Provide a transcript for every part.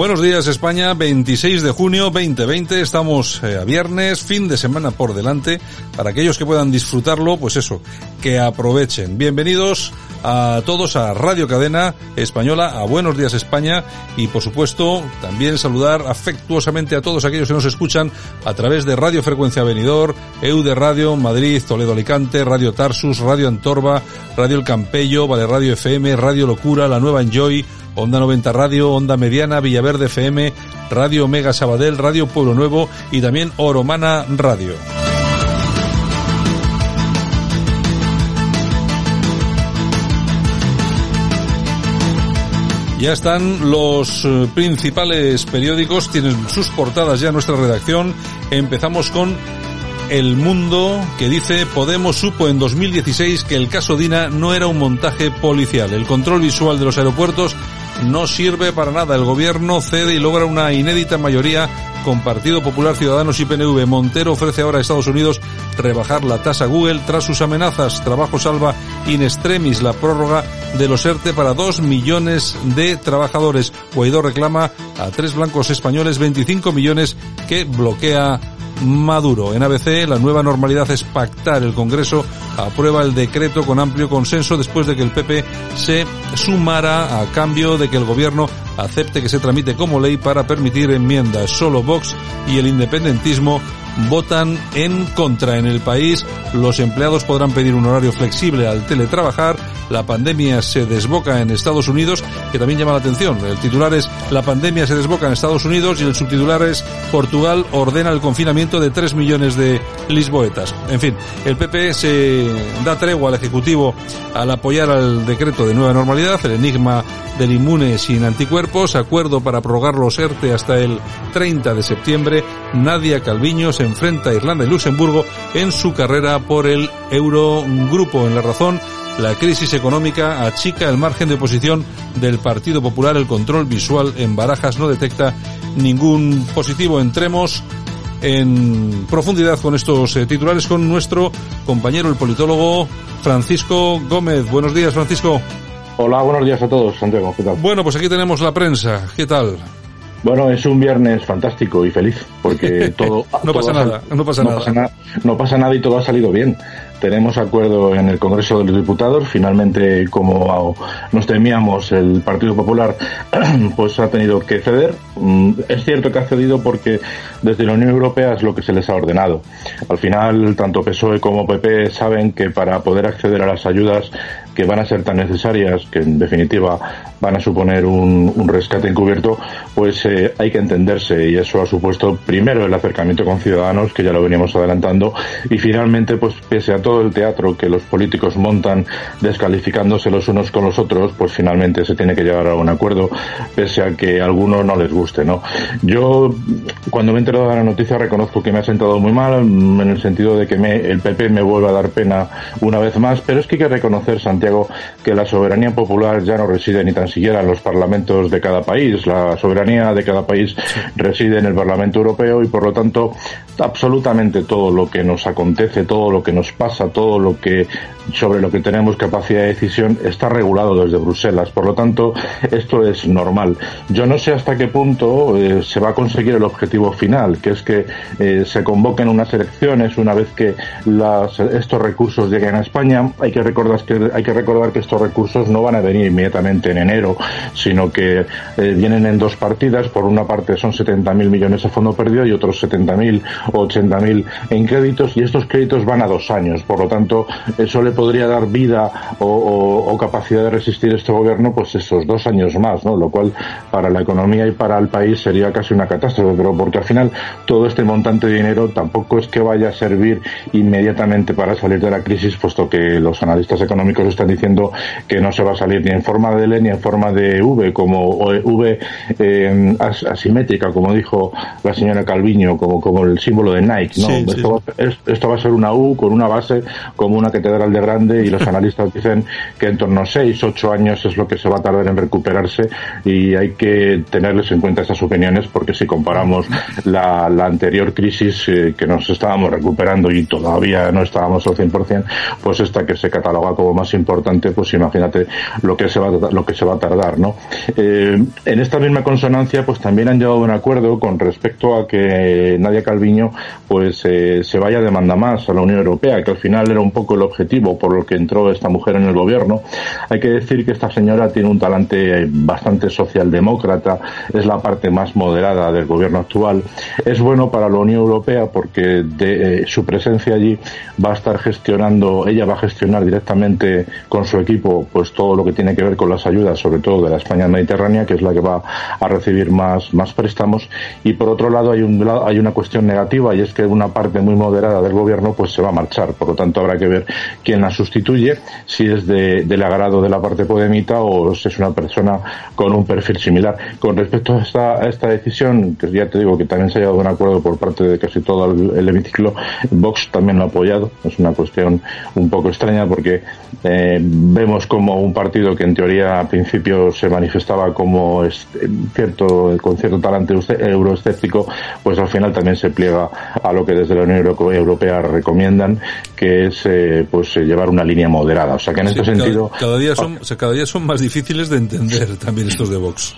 Buenos días España, 26 de junio 2020, estamos eh, a viernes, fin de semana por delante, para aquellos que puedan disfrutarlo, pues eso, que aprovechen. Bienvenidos a todos a Radio Cadena Española, a Buenos Días España. Y por supuesto también saludar afectuosamente a todos aquellos que nos escuchan a través de Radio Frecuencia Venidor, EUDE Radio, Madrid, Toledo Alicante, Radio Tarsus, Radio Antorba, Radio El Campello, Vale Radio FM, Radio Locura, La Nueva Enjoy, Onda 90 Radio, Onda Mediana, Villaverde FM, Radio Omega Sabadell, Radio Pueblo Nuevo y también Oromana Radio. Ya están los eh, principales periódicos, tienen sus portadas ya nuestra redacción. Empezamos con El Mundo, que dice Podemos supo en 2016 que el caso Dina no era un montaje policial. El control visual de los aeropuertos no sirve para nada. El gobierno cede y logra una inédita mayoría con Partido Popular Ciudadanos y PNV. Montero ofrece ahora a Estados Unidos rebajar la tasa Google tras sus amenazas. Trabajo salva in extremis la prórroga de los ERTE para dos millones de trabajadores. Guaidó reclama a tres blancos españoles 25 millones que bloquea Maduro. En ABC, la nueva normalidad es pactar. El Congreso aprueba el decreto con amplio consenso después de que el PP se sumara a cambio de que el gobierno acepte que se tramite como ley para permitir enmiendas. Solo Vox y el independentismo votan en contra. En el país, los empleados podrán pedir un horario flexible al teletrabajar. La pandemia se desboca en Estados Unidos, que también llama la atención. El titular es La pandemia se desboca en Estados Unidos y el subtitular es Portugal ordena el confinamiento de 3 millones de lisboetas. En fin, el PP se da tregua al Ejecutivo al apoyar al decreto de nueva normalidad, el enigma del inmune sin anticuerpos, acuerdo para prorrogar los ERTE hasta el 30 de septiembre. Nadia Calviño se enfrenta a Irlanda y Luxemburgo en su carrera por el Eurogrupo. En la razón, la crisis económica achica el margen de oposición del Partido Popular. El control visual en Barajas no detecta ningún positivo. Entremos en profundidad con estos eh, titulares con nuestro compañero, el politólogo Francisco Gómez. Buenos días, Francisco. Hola, buenos días a todos, Santiago. ¿Qué tal? Bueno, pues aquí tenemos la prensa. ¿Qué tal? Bueno, es un viernes fantástico y feliz, porque todo... no todo pasa ha sal- nada, no pasa no nada. Pasa na- no pasa nada y todo ha salido bien. Tenemos acuerdo en el Congreso de los Diputados. Finalmente, como nos temíamos, el Partido Popular pues ha tenido que ceder. Mm, Es cierto que ha cedido porque desde la Unión Europea es lo que se les ha ordenado. Al final, tanto PSOE como PP saben que para poder acceder a las ayudas que van a ser tan necesarias, que en definitiva van a suponer un, rescate encubierto, pues eh, hay que entenderse y eso ha supuesto primero el acercamiento con ciudadanos, que ya lo veníamos adelantando, y finalmente, pues pese a todo el teatro que los políticos montan descalificándose los unos con los otros, pues finalmente se tiene que llegar a un acuerdo, pese a que a algunos no les guste, ¿no? Yo, cuando me he enterado de la noticia, reconozco que me ha sentado muy mal, en el sentido de que el PP me vuelve a dar pena una vez más, pero es que hay que reconocer, Santiago, que la soberanía popular ya no reside ni tan siquiera en los parlamentos de cada país, la soberanía de cada país reside en el Parlamento Europeo y por lo tanto absolutamente todo lo que nos acontece, todo lo que nos pasa, todo lo que sobre lo que tenemos capacidad de decisión está regulado desde Bruselas. Por lo tanto, esto es normal. Yo no sé hasta qué punto eh, se va a conseguir el objetivo final, que es que eh, se convoquen unas elecciones una vez que las- estos recursos lleguen a España. Hay que recordar que hay que que recordar que estos recursos no van a venir inmediatamente en enero, sino que eh, vienen en dos partidas. Por una parte son 70.000 millones de fondo perdido y otros 70.000 o 80.000 en créditos y estos créditos van a dos años. Por lo tanto, eso le podría dar vida o, capacidad de resistir este gobierno pues esos dos años más, ¿no? Lo cual para la economía y para el país sería casi una catástrofe, pero porque al final todo este montante de dinero tampoco es que vaya a servir inmediatamente para salir de la crisis, puesto que los analistas económicos diciendo que no se va a salir ni en forma de L ni en forma de V, como V eh, asimétrica, como dijo la señora Calviño, como, como el símbolo de Nike, ¿no? esto, Va, a ser una U con una base como una catedral de grande y los analistas dicen que en torno a 6, 8 años es lo que se va a tardar en recuperarse y hay que tenerles en cuenta estas opiniones porque si comparamos la, anterior crisis eh, que nos estábamos recuperando y todavía no estábamos al 100%, pues esta que se cataloga como más importante, pues imagínate lo que se va, lo que se va a tardar, ¿no? Eh, en esta misma consonancia, pues también han llegado a un acuerdo con respecto a que Nadia Calviño, pues eh, se vaya de manda más a la Unión Europea, que al final era un poco el objetivo por lo que entró esta mujer en el gobierno. Hay que decir que esta señora tiene un talante bastante socialdemócrata, es la parte más moderada del gobierno actual. Es bueno para la Unión Europea porque de, eh, su presencia allí va a estar gestionando, ella va a gestionar directamente con su equipo pues todo lo que tiene que ver con las ayudas, sobre todo de la España mediterránea, que es la que va a recibir más, más préstamos. Y por otro lado hay, un, hay una cuestión negativa y es que una parte muy moderada del gobierno pues se va a marchar. Por lo tanto habrá que ver quién la sustituye, si es de, del agrado de la parte podemita o si es una persona con un perfil similar. Con respecto a esta, a esta decisión, que ya te digo que también se ha llegado a un acuerdo por parte de casi todo el, el hemiciclo, Vox también lo ha apoyado. Es una cuestión un poco extraña porque eh, vemos como un partido que en teoría al principio se manifestaba como cierto con cierto talante euroescéptico, pues al final también se pliega a lo que desde la Unión Europea recomiendan, que es eh, pues llevar una línea moderada. O sea que en este sentido cada día son cada día son más difíciles de entender también estos de Vox.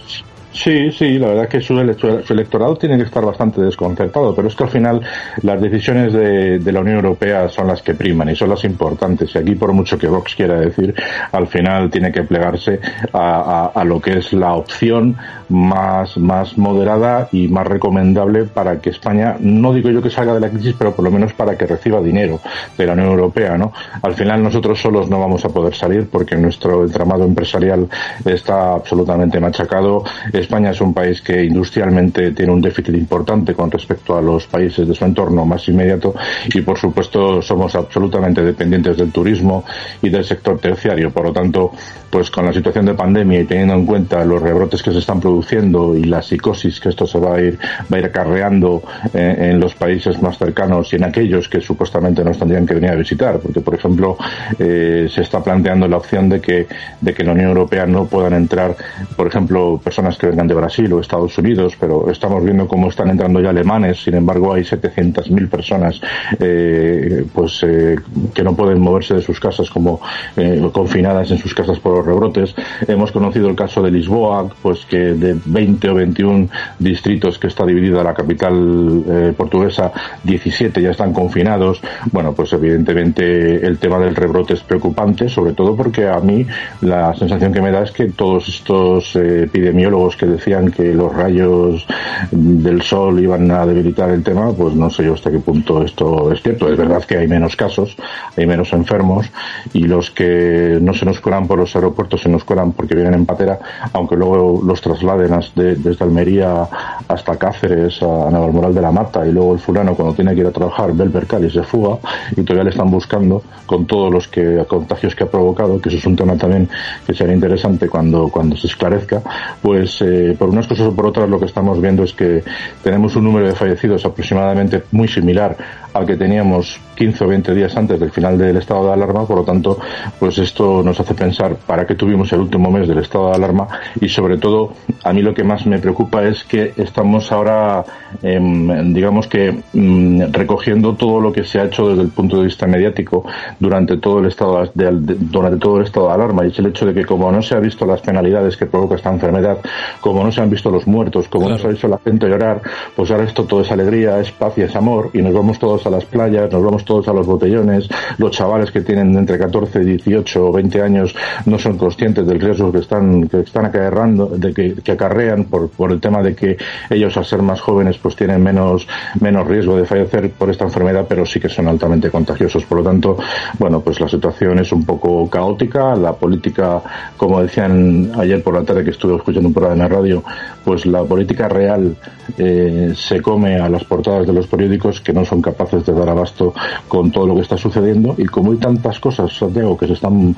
Sí, sí, la verdad es que su, electorado tiene que estar bastante desconcertado, pero es que al final las decisiones de, la Unión Europea son las que priman y son las importantes. Y aquí, por mucho que Vox quiera decir, al final tiene que plegarse a, lo que es la opción más, más moderada y más recomendable para que España, no digo yo que salga de la crisis, pero por lo menos para que reciba dinero de la Unión Europea, ¿no? Al final nosotros solos no vamos a poder salir porque nuestro entramado empresarial está absolutamente machacado España es un país que industrialmente tiene un déficit importante con respecto a los países de su entorno más inmediato y por supuesto somos absolutamente dependientes del turismo y del sector terciario. Por lo tanto, pues con la situación de pandemia y teniendo en cuenta los rebrotes que se están produciendo y la psicosis que esto se va a ir, a ir acarreando eh, en los países más cercanos y en aquellos que supuestamente nos tendrían que venir a visitar, porque por ejemplo eh, se está planteando la opción de que, de que la Unión Europea no puedan entrar, por ejemplo, personas que de Brasil o Estados Unidos, pero estamos viendo cómo están entrando ya alemanes. Sin embargo, hay 700.000 personas eh, pues eh, que no pueden moverse de sus casas como eh, confinadas en sus casas por los rebrotes. Hemos conocido el caso de Lisboa, pues que de 20 o 21 distritos que está dividida la capital portuguesa, 17 ya están confinados. Bueno, pues evidentemente el tema del rebrote es preocupante, sobre todo porque a mí la sensación que me da es que todos estos epidemiólogos que decían que los rayos del sol iban a debilitar el tema, pues no sé yo hasta qué punto esto es cierto. Es verdad que hay menos casos, hay menos enfermos y los que no se nos cuelan por los aeropuertos se nos cuelan porque vienen en patera, aunque luego los trasladen desde Almería hasta Cáceres, a Navalmoral de la Mata y luego el fulano cuando tiene que ir a trabajar ve el percal y se fuga y todavía le están buscando con todos los que contagios que ha provocado, que eso es un tema también que sería interesante cuando, cuando se esclarezca, pues eh, eh, por unas cosas o por otras lo que estamos viendo es que tenemos un número de fallecidos aproximadamente muy similar al que teníamos 15 o 20 días antes del final del estado de alarma, por lo tanto, pues esto nos hace pensar para qué tuvimos el último mes del estado de alarma y sobre todo a mí lo que más me preocupa es que estamos ahora, em, digamos que mm, recogiendo todo lo que se ha hecho desde el punto de vista mediático durante todo el estado de, durante todo el estado de alarma. Y es el hecho de que como no se ha visto las penalidades que provoca esta enfermedad, como no se han visto los muertos, como no se ha visto la gente llorar, pues ahora esto todo es alegría, es paz y es amor y nos vamos todos a las playas, nos vamos todos a los botellones, los chavales que tienen entre 14, 18 o 20 años no son conscientes del riesgo que están, que están acarreando, de que, acarrean por, por el tema de que ellos al ser más jóvenes pues tienen menos, menos riesgo de fallecer por esta enfermedad, pero sí que son altamente contagiosos. Por lo tanto, bueno, pues la situación es un poco caótica, la política, como decían ayer por la tarde que estuve escuchando un programa en radio, pues la política real eh, se come a las portadas de los periódicos que no son capaces de dar abasto con todo lo que está sucediendo y como hay tantas cosas, Santiago, que se están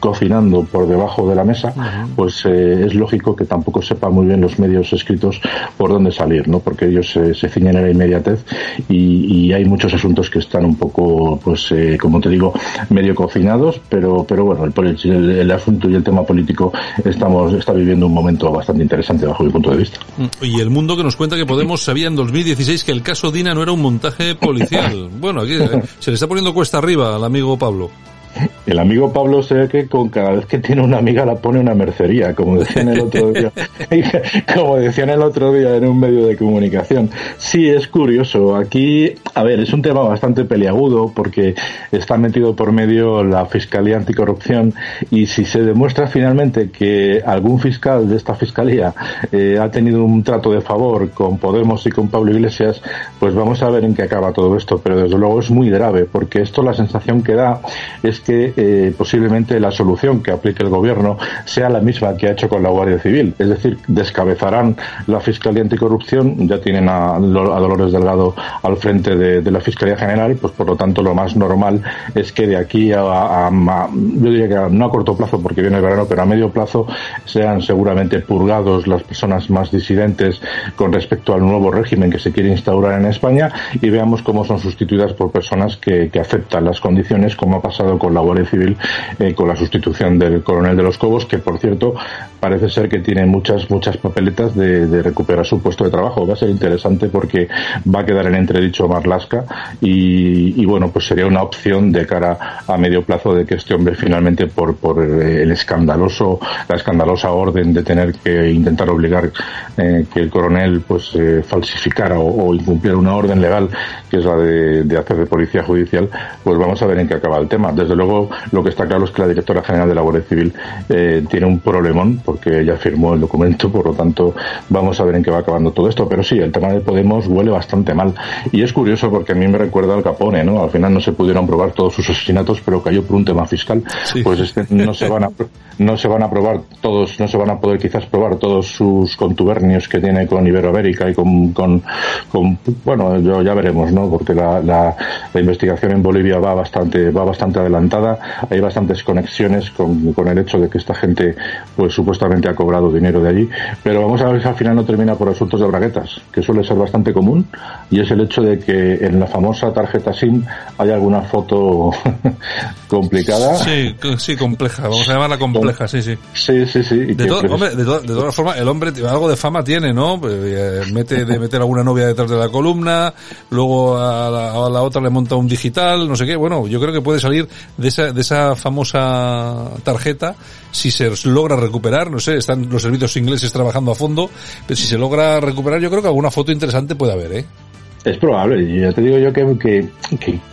cocinando por debajo de la mesa, pues eh, es lógico que tampoco sepa muy bien los medios escritos por dónde salir, ¿no? Porque ellos se ciñen en la inmediatez y, y, hay muchos asuntos que están un poco, pues, eh, como te digo, medio cocinados, pero, pero bueno, el, el, el, asunto y el tema político estamos, está viviendo un momento bastante interesante bajo mi punto de vista. Y el mundo que nos cuenta que Podemos sabía en 2016 que el caso Dina no era un montaje policial. Bueno, aquí eh, se le está poniendo cuesta arriba al amigo Pablo. El amigo Pablo se ve que con cada vez que tiene una amiga la pone una mercería, como decían el otro día, como decían el otro día en un medio de comunicación. Sí, es curioso. Aquí, a ver, es un tema bastante peliagudo porque está metido por medio la Fiscalía Anticorrupción y si se demuestra finalmente que algún fiscal de esta fiscalía eh, ha tenido un trato de favor con Podemos y con Pablo Iglesias, pues vamos a ver en qué acaba todo esto. Pero desde luego es muy grave porque esto la sensación que da es que eh, posiblemente la solución que aplique el gobierno sea la misma que ha hecho con la Guardia Civil. Es decir, descabezarán la Fiscalía Anticorrupción, ya tienen a, a Dolores Delgado al frente de, la Fiscalía General, pues por lo tanto lo más normal es que de aquí a, yo diría que no a corto plazo porque viene el verano, pero a medio plazo sean seguramente purgados las personas más disidentes con respecto al nuevo régimen que se quiere instaurar en España y veamos cómo son sustituidas por personas que aceptan las condiciones como ha pasado con la Civil eh, con la sustitución del coronel de los Cobos, que por cierto parece ser que tiene muchas, muchas papeletas de, recuperar su puesto de trabajo. Va a ser interesante porque va a quedar en entredicho Marlasca y, y bueno, pues sería una opción de cara a medio plazo de que este hombre finalmente por, por el escandaloso, la escandalosa orden de tener que intentar obligar eh, que el coronel pues eh, falsificara o, o, incumpliera una orden legal que es la de, de hacer de policía judicial, pues vamos a ver en qué acaba el tema. Desde luego, lo que está claro es que la directora general de la Guardia Civil eh, tiene un problemón porque ella firmó el documento, por lo tanto, vamos a ver en qué va acabando todo esto. Pero sí, el tema de Podemos huele bastante mal. Y es curioso porque a mí me recuerda al Capone, ¿no? Al final no se pudieron probar todos sus asesinatos, pero cayó por un tema fiscal. Sí. Pues este, no se van a no se van a probar todos, no se van a poder quizás probar todos sus contubernios que tiene con Iberoamérica y con, con, con bueno, yo, ya veremos, ¿no? Porque la, la, la, investigación en Bolivia va bastante, va bastante adelantada, hay bastantes conexiones con, con el hecho de que esta gente, pues supuestamente ha cobrado dinero de allí, pero vamos a ver si al final no termina por asuntos de braguetas, que suele ser bastante común, y es el hecho de que en la famosa tarjeta SIM hay alguna foto complicada. Sí, sí, compleja, vamos a llamarla compleja sí, sí. Sí, sí, sí. De, to hombre, de, to de, todas formas, el hombre algo de fama tiene, ¿no? Eh, mete de meter alguna novia detrás de la columna, luego a la, a la, otra le monta un digital, no sé qué. Bueno, yo creo que puede salir de esa, de esa famosa tarjeta si se logra recuperar, no sé, están los servicios ingleses trabajando a fondo, pero si se logra recuperar, yo creo que alguna foto interesante puede haber, ¿eh? Es probable, ya te digo yo que,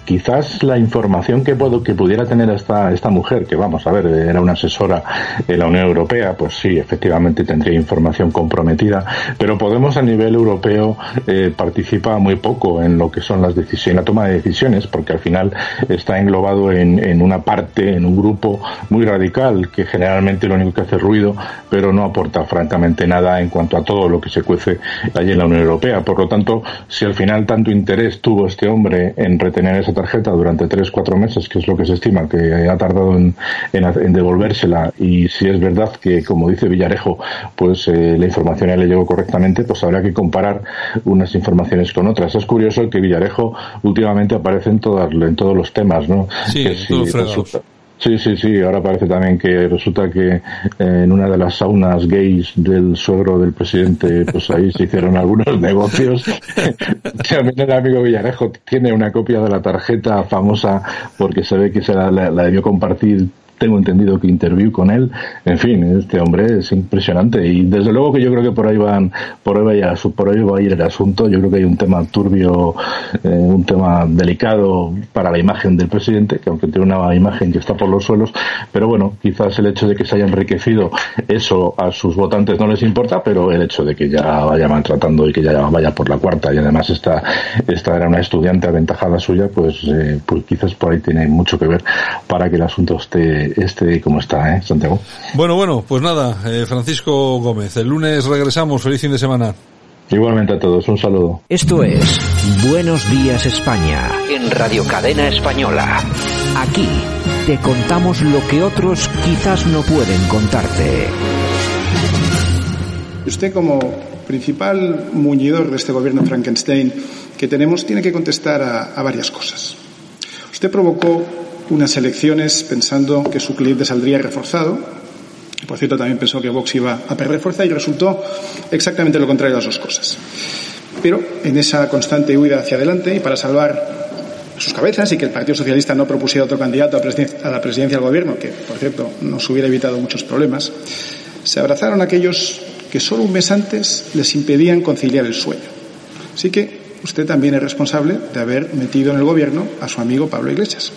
quizás la información que puedo que pudiera tener esta esta mujer, que vamos a ver, era una asesora de la Unión Europea, pues sí, efectivamente tendría información comprometida, pero Podemos a nivel europeo eh, participa muy poco en lo que son las decisiones, la toma de decisiones, porque al final está englobado en, en una parte, en un grupo muy radical, que generalmente lo único que hace ruido, pero no aporta francamente nada en cuanto a todo lo que se cuece allí en la Unión Europea. Por lo tanto, si al final tanto interés tuvo este hombre en retener esa tarjeta durante tres, cuatro meses, que es lo que se estima que ha tardado en, en, en devolvérsela, y si es verdad que, como dice Villarejo, pues eh, la información ya le llegó correctamente, pues habrá que comparar unas informaciones con otras. Es curioso que Villarejo últimamente aparece en, todas, en todos los temas, ¿no? Sí, que si Sí, sí, sí. Ahora parece también que resulta que eh, en una de las saunas gays del suegro del presidente, pues ahí se hicieron algunos negocios. también el amigo Villarejo tiene una copia de la tarjeta famosa porque se ve que se la, la, la debió compartir tengo entendido que interview con él. En fin, este hombre es impresionante y desde luego que yo creo que por ahí van, por ahí vaya, por ahí va a ir el asunto. Yo creo que hay un tema turbio, eh, un tema delicado para la imagen del presidente, que aunque tiene una imagen que está por los suelos, pero bueno, quizás el hecho de que se haya enriquecido eso a sus votantes no les importa, pero el hecho de que ya vaya maltratando y que ya vaya por la cuarta y además esta, esta era una estudiante aventajada suya, pues, eh, pues quizás por ahí tiene mucho que ver para que el asunto esté, esté como está, ¿eh, Santiago? Bueno, bueno, pues nada, eh, Francisco Gómez, el lunes regresamos, feliz fin de semana. Igualmente a todos, un saludo. Esto es Buenos Días España en Radio Cadena Española. Aquí te contamos lo que otros quizás no pueden contarte. Usted como principal muñidor de este gobierno Frankenstein que tenemos tiene que contestar a, a varias cosas. Usted provocó unas elecciones pensando que su cliente saldría reforzado, por cierto, también pensó que Vox iba a perder fuerza y resultó exactamente lo contrario de las dos cosas. Pero en esa constante huida hacia adelante y para salvar sus cabezas y que el Partido Socialista no propusiera otro candidato a, la presidencia del Gobierno, que por cierto nos hubiera evitado muchos problemas, se abrazaron aquellos que solo un mes antes les impedían conciliar el sueño. Así que usted también es responsable de haber metido en el Gobierno a su amigo Pablo Iglesias.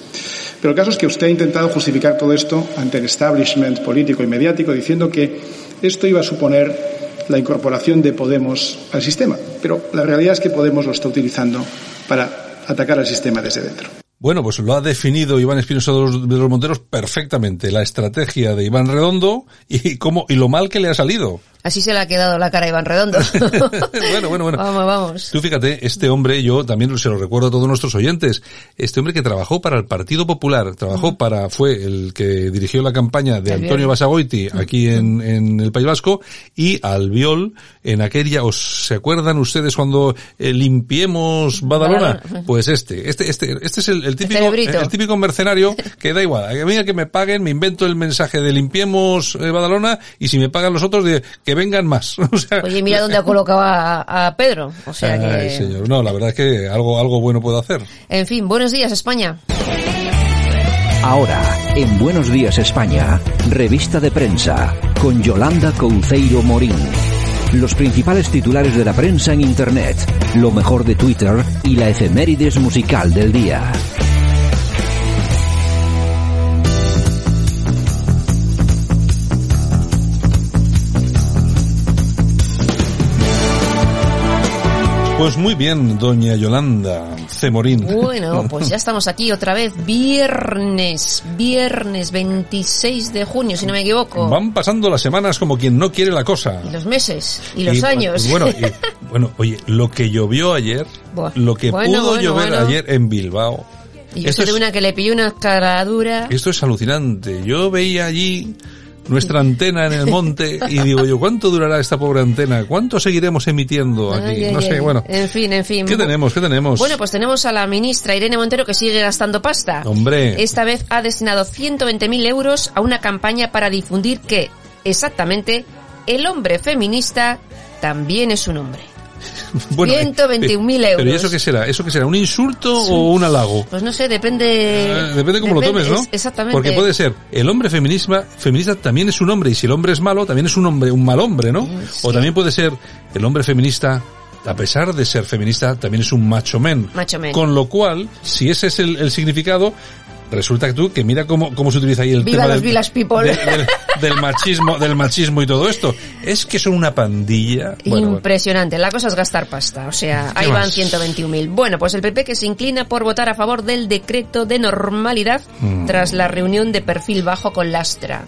Pero el caso es que usted ha intentado justificar todo esto ante el establishment político y mediático diciendo que esto iba a suponer la incorporación de Podemos al sistema. Pero la realidad es que Podemos lo está utilizando para atacar al sistema desde dentro. Bueno, pues lo ha definido Iván Espinosa de los, de los Monteros perfectamente, la estrategia de Iván Redondo y cómo y lo mal que le ha salido. Así se le ha quedado la cara a Iván Redondo. bueno, bueno, bueno. Vamos, vamos. Tú fíjate, este hombre, yo también se lo recuerdo a todos nuestros oyentes, este hombre que trabajó para el Partido Popular, trabajó para, fue el que dirigió la campaña de Antonio Basagoiti aquí en, en el País Vasco y Albiol en aquella, ¿os se acuerdan ustedes cuando eh, limpiemos Badalona? Pues este, este, este, este es el, el típico, el, el, típico mercenario que da igual, a mí que me paguen, me invento el mensaje de limpiemos eh, Badalona y si me pagan los otros de que vengan más. O sea, Oye, mira dónde ha colocado a, a Pedro. O sea que... Señor. No, la verdad es que algo, algo bueno puedo hacer. En fin, buenos días, España. Ahora, en Buenos Días España, revista de prensa, con Yolanda Couceiro Morín. Los principales titulares de la prensa en Internet, lo mejor de Twitter y la efemérides musical del día. Pues muy bien, doña Yolanda Cemorín. Bueno, pues ya estamos aquí otra vez, viernes, viernes 26 de junio, si no me equivoco. Van pasando las semanas como quien no quiere la cosa. Y los meses, y los Y, años. Bueno, y, bueno, oye, lo que llovió ayer, Buah. lo que Bueno, pudo bueno, llover ayer en Bilbao. y yo esto soy de una que le pilló una escaladura. Esto es alucinante. Yo veía allí nuestra antena en el monte y digo yo, ¿cuánto durará esta pobre antena? ¿Cuánto seguiremos emitiendo aquí? Ay, ay, no sé, ay. bueno. En fin, en fin. ¿Qué tenemos? ¿Qué tenemos? Bueno, pues tenemos a la ministra Irene Montero que sigue gastando pasta. Hombre. Esta vez ha destinado 120.000 euros a una campaña para difundir que, exactamente, el hombre feminista también es un hombre. Bueno, 121.000 Pero ¿y euros. eso qué será? ¿Eso qué será? ¿Un insulto o un halago? Pues no sé, depende... Eh, depende cómo lo tomes, ¿no? es- exactamente. Porque puede ser, el hombre feminista, feminista también es un hombre, y si el hombre es malo, también es un hombre, un mal hombre, ¿no? Mm, sí. O también puede ser, el hombre feminista, a pesar de ser feminista, también es un macho men. Macho men. Con lo cual, si ese es el, el significado, resulta que tú, que mira cómo, cómo se utiliza ahí el Viva tema los del, village people. de- del, del machismo, del machismo y todo esto. Es que son una pandilla. Bueno, bueno. Impresionante. La cosa es gastar pasta. O sea, ahí ¿Qué van más? 121.000. Bueno, pues el PP que se inclina por votar a favor del decreto de normalidad Mm. tras la reunión de perfil bajo con Lastra.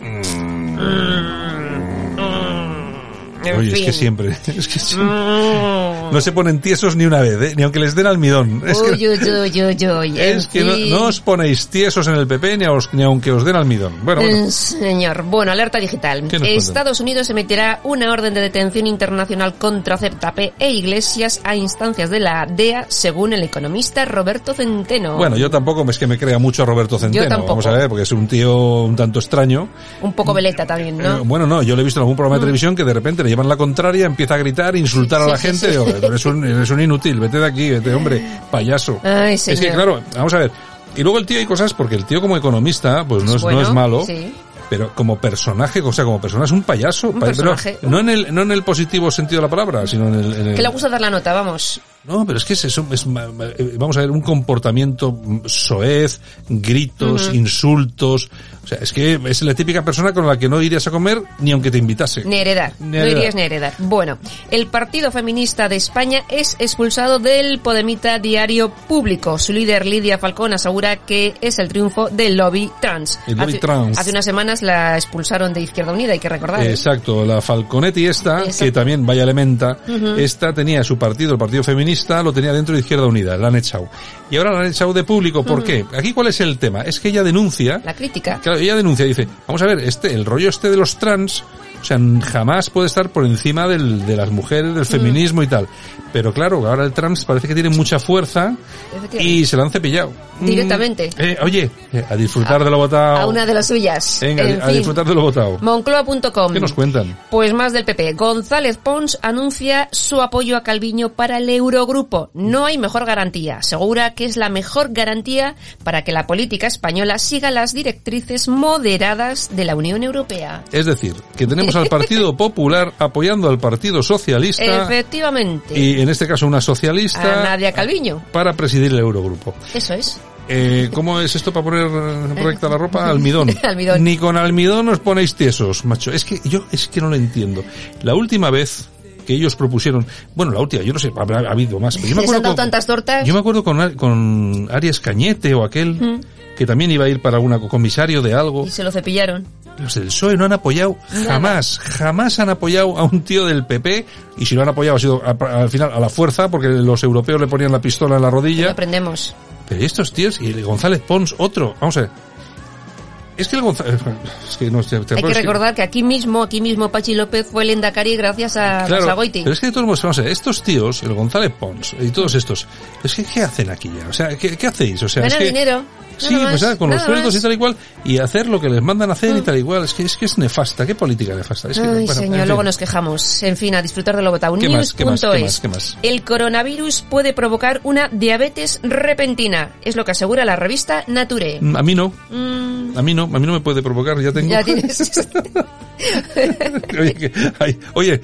En Oye, es que siempre, es que siempre- Mm. no se ponen tiesos ni una vez, ¿eh? ni aunque les den almidón. Es que, Uy, uy, es que no, os ponéis tiesos en el PP ni, a os- ni aunque os den almidón. Bueno, bueno. Eh, Señor, bueno, alerta digital. Estados Unidos emitirá una orden de detención internacional contra Certape e Iglesias a instancias de la DEA, según el economista Roberto Centeno. Bueno, yo tampoco es que me crea mucho a Roberto Centeno, tampoco. vamos a ver, porque es un tío un tanto extraño. Un poco veleta también, ¿no? Eh, bueno, no, yo lo he visto en algún programa de televisión que de repente le llevan la contraria, empieza a gritar, insultar a Sí, la sí, gente, sí. digo, eres un, eres un inútil, vete de aquí, vete, hombre, payaso. Ay, es que claro, vamos a ver, Y luego el tío hay cosas, porque el tío como economista, pues no es, Bueno, no es malo. sí. Pero como personaje, o sea, como persona es un payaso. Un personaje. no en el, no en el positivo sentido de la palabra, sino en el, en el- Que le gusta dar la nota, vamos. No, pero es que es eso, es, eh, vamos a ver, un comportamiento soez, gritos, insultos. O sea, es que es la típica persona con la que no irías a comer ni aunque te invitase. Ni heredar. Ni no irías ni heredar. Bueno, el Partido Feminista de España es expulsado del Podemita Diario Público. Su líder, Lidia Falcón, asegura que es el triunfo del lobby trans. El lobby hace, trans. hace unas semanas la expulsaron de Izquierda Unida, hay que recordar. ¿eh? Exacto, la Falconetti esta, Exacto. que también vaya elementa, esta tenía su partido, el Partido Feminista, lo tenía dentro de Izquierda Unida, la han echado. Y ahora la han echado de público, ¿por qué? Aquí cuál es el tema, es que ella denuncia, La crítica. claro, ella denuncia, dice, vamos a ver, este, el rollo este de los trans, o sea, jamás puede estar por encima del, de las mujeres, del feminismo y tal. Pero claro, ahora el trans parece que tiene mucha fuerza y se la han cepillado. Directamente. Mm, eh, oye, eh, a disfrutar de lo votado. A una de las suyas. Venga, En a fin. disfrutar de lo votado. Moncloa.com. ¿Qué nos cuentan? Pues más del PP. González Pons anuncia su apoyo a Calviño para el Eurogrupo. No hay mejor garantía. Asegura que es la mejor garantía para que la política española siga las directrices moderadas de la Unión Europea. Es decir, que tenemos al Partido Popular apoyando al Partido Socialista Efectivamente. y en este caso una A socialista Nadia Calviño. para presidir el Eurogrupo. Eso es. Eh, ¿Cómo es esto para poner eh, recta la ropa? Almidón. Almidón. Ni con almidón os ponéis tiesos, macho. Es que yo es que no lo entiendo. La última vez que ellos propusieron, bueno, la última, yo no sé, habrá habido más. Pero yo me acuerdo con- tantas tortas. Yo me acuerdo con, con Arias Cañete o aquel que también iba a ir para una comisario de algo. Y se lo cepillaron. Los del PSOE no han apoyado jamás, jamás han apoyado a un tío del PP y si lo han apoyado ha sido a- al final a la fuerza porque los europeos le ponían la pistola en la rodilla. aprendemos. Pero ¿y estos tíos y el González Pons otro, vamos a ver. Es que el González es que no te- te- Hay que recordar que aquí mismo, aquí mismo Pachi López fue el Endacari gracias a Claro, Basagoiti. pero es que de todos modos, vamos a ver, estos tíos, el González Pons y todos estos, es que ¿qué hacen aquí ya? O sea, ¿qué, qué hacéis? O sea, es que, dinero. Sí, nada pues más, ah, con los nada sueldos y tal y cual, y hacer lo que les mandan a hacer y tal y cual. Es que es que es nefasta, qué política nefasta. Es que, Ay, en señor, fin. luego nos quejamos. En fin, a disfrutar de lo votado. ¿Qué más, qué más, qué más, qué más? El coronavirus puede provocar una diabetes repentina. Es lo que asegura la revista Nature. Mm, A mí no, Mm, a mí no, a mí no me puede provocar, ya tengo. ya tienes. oye, que- ay, oye,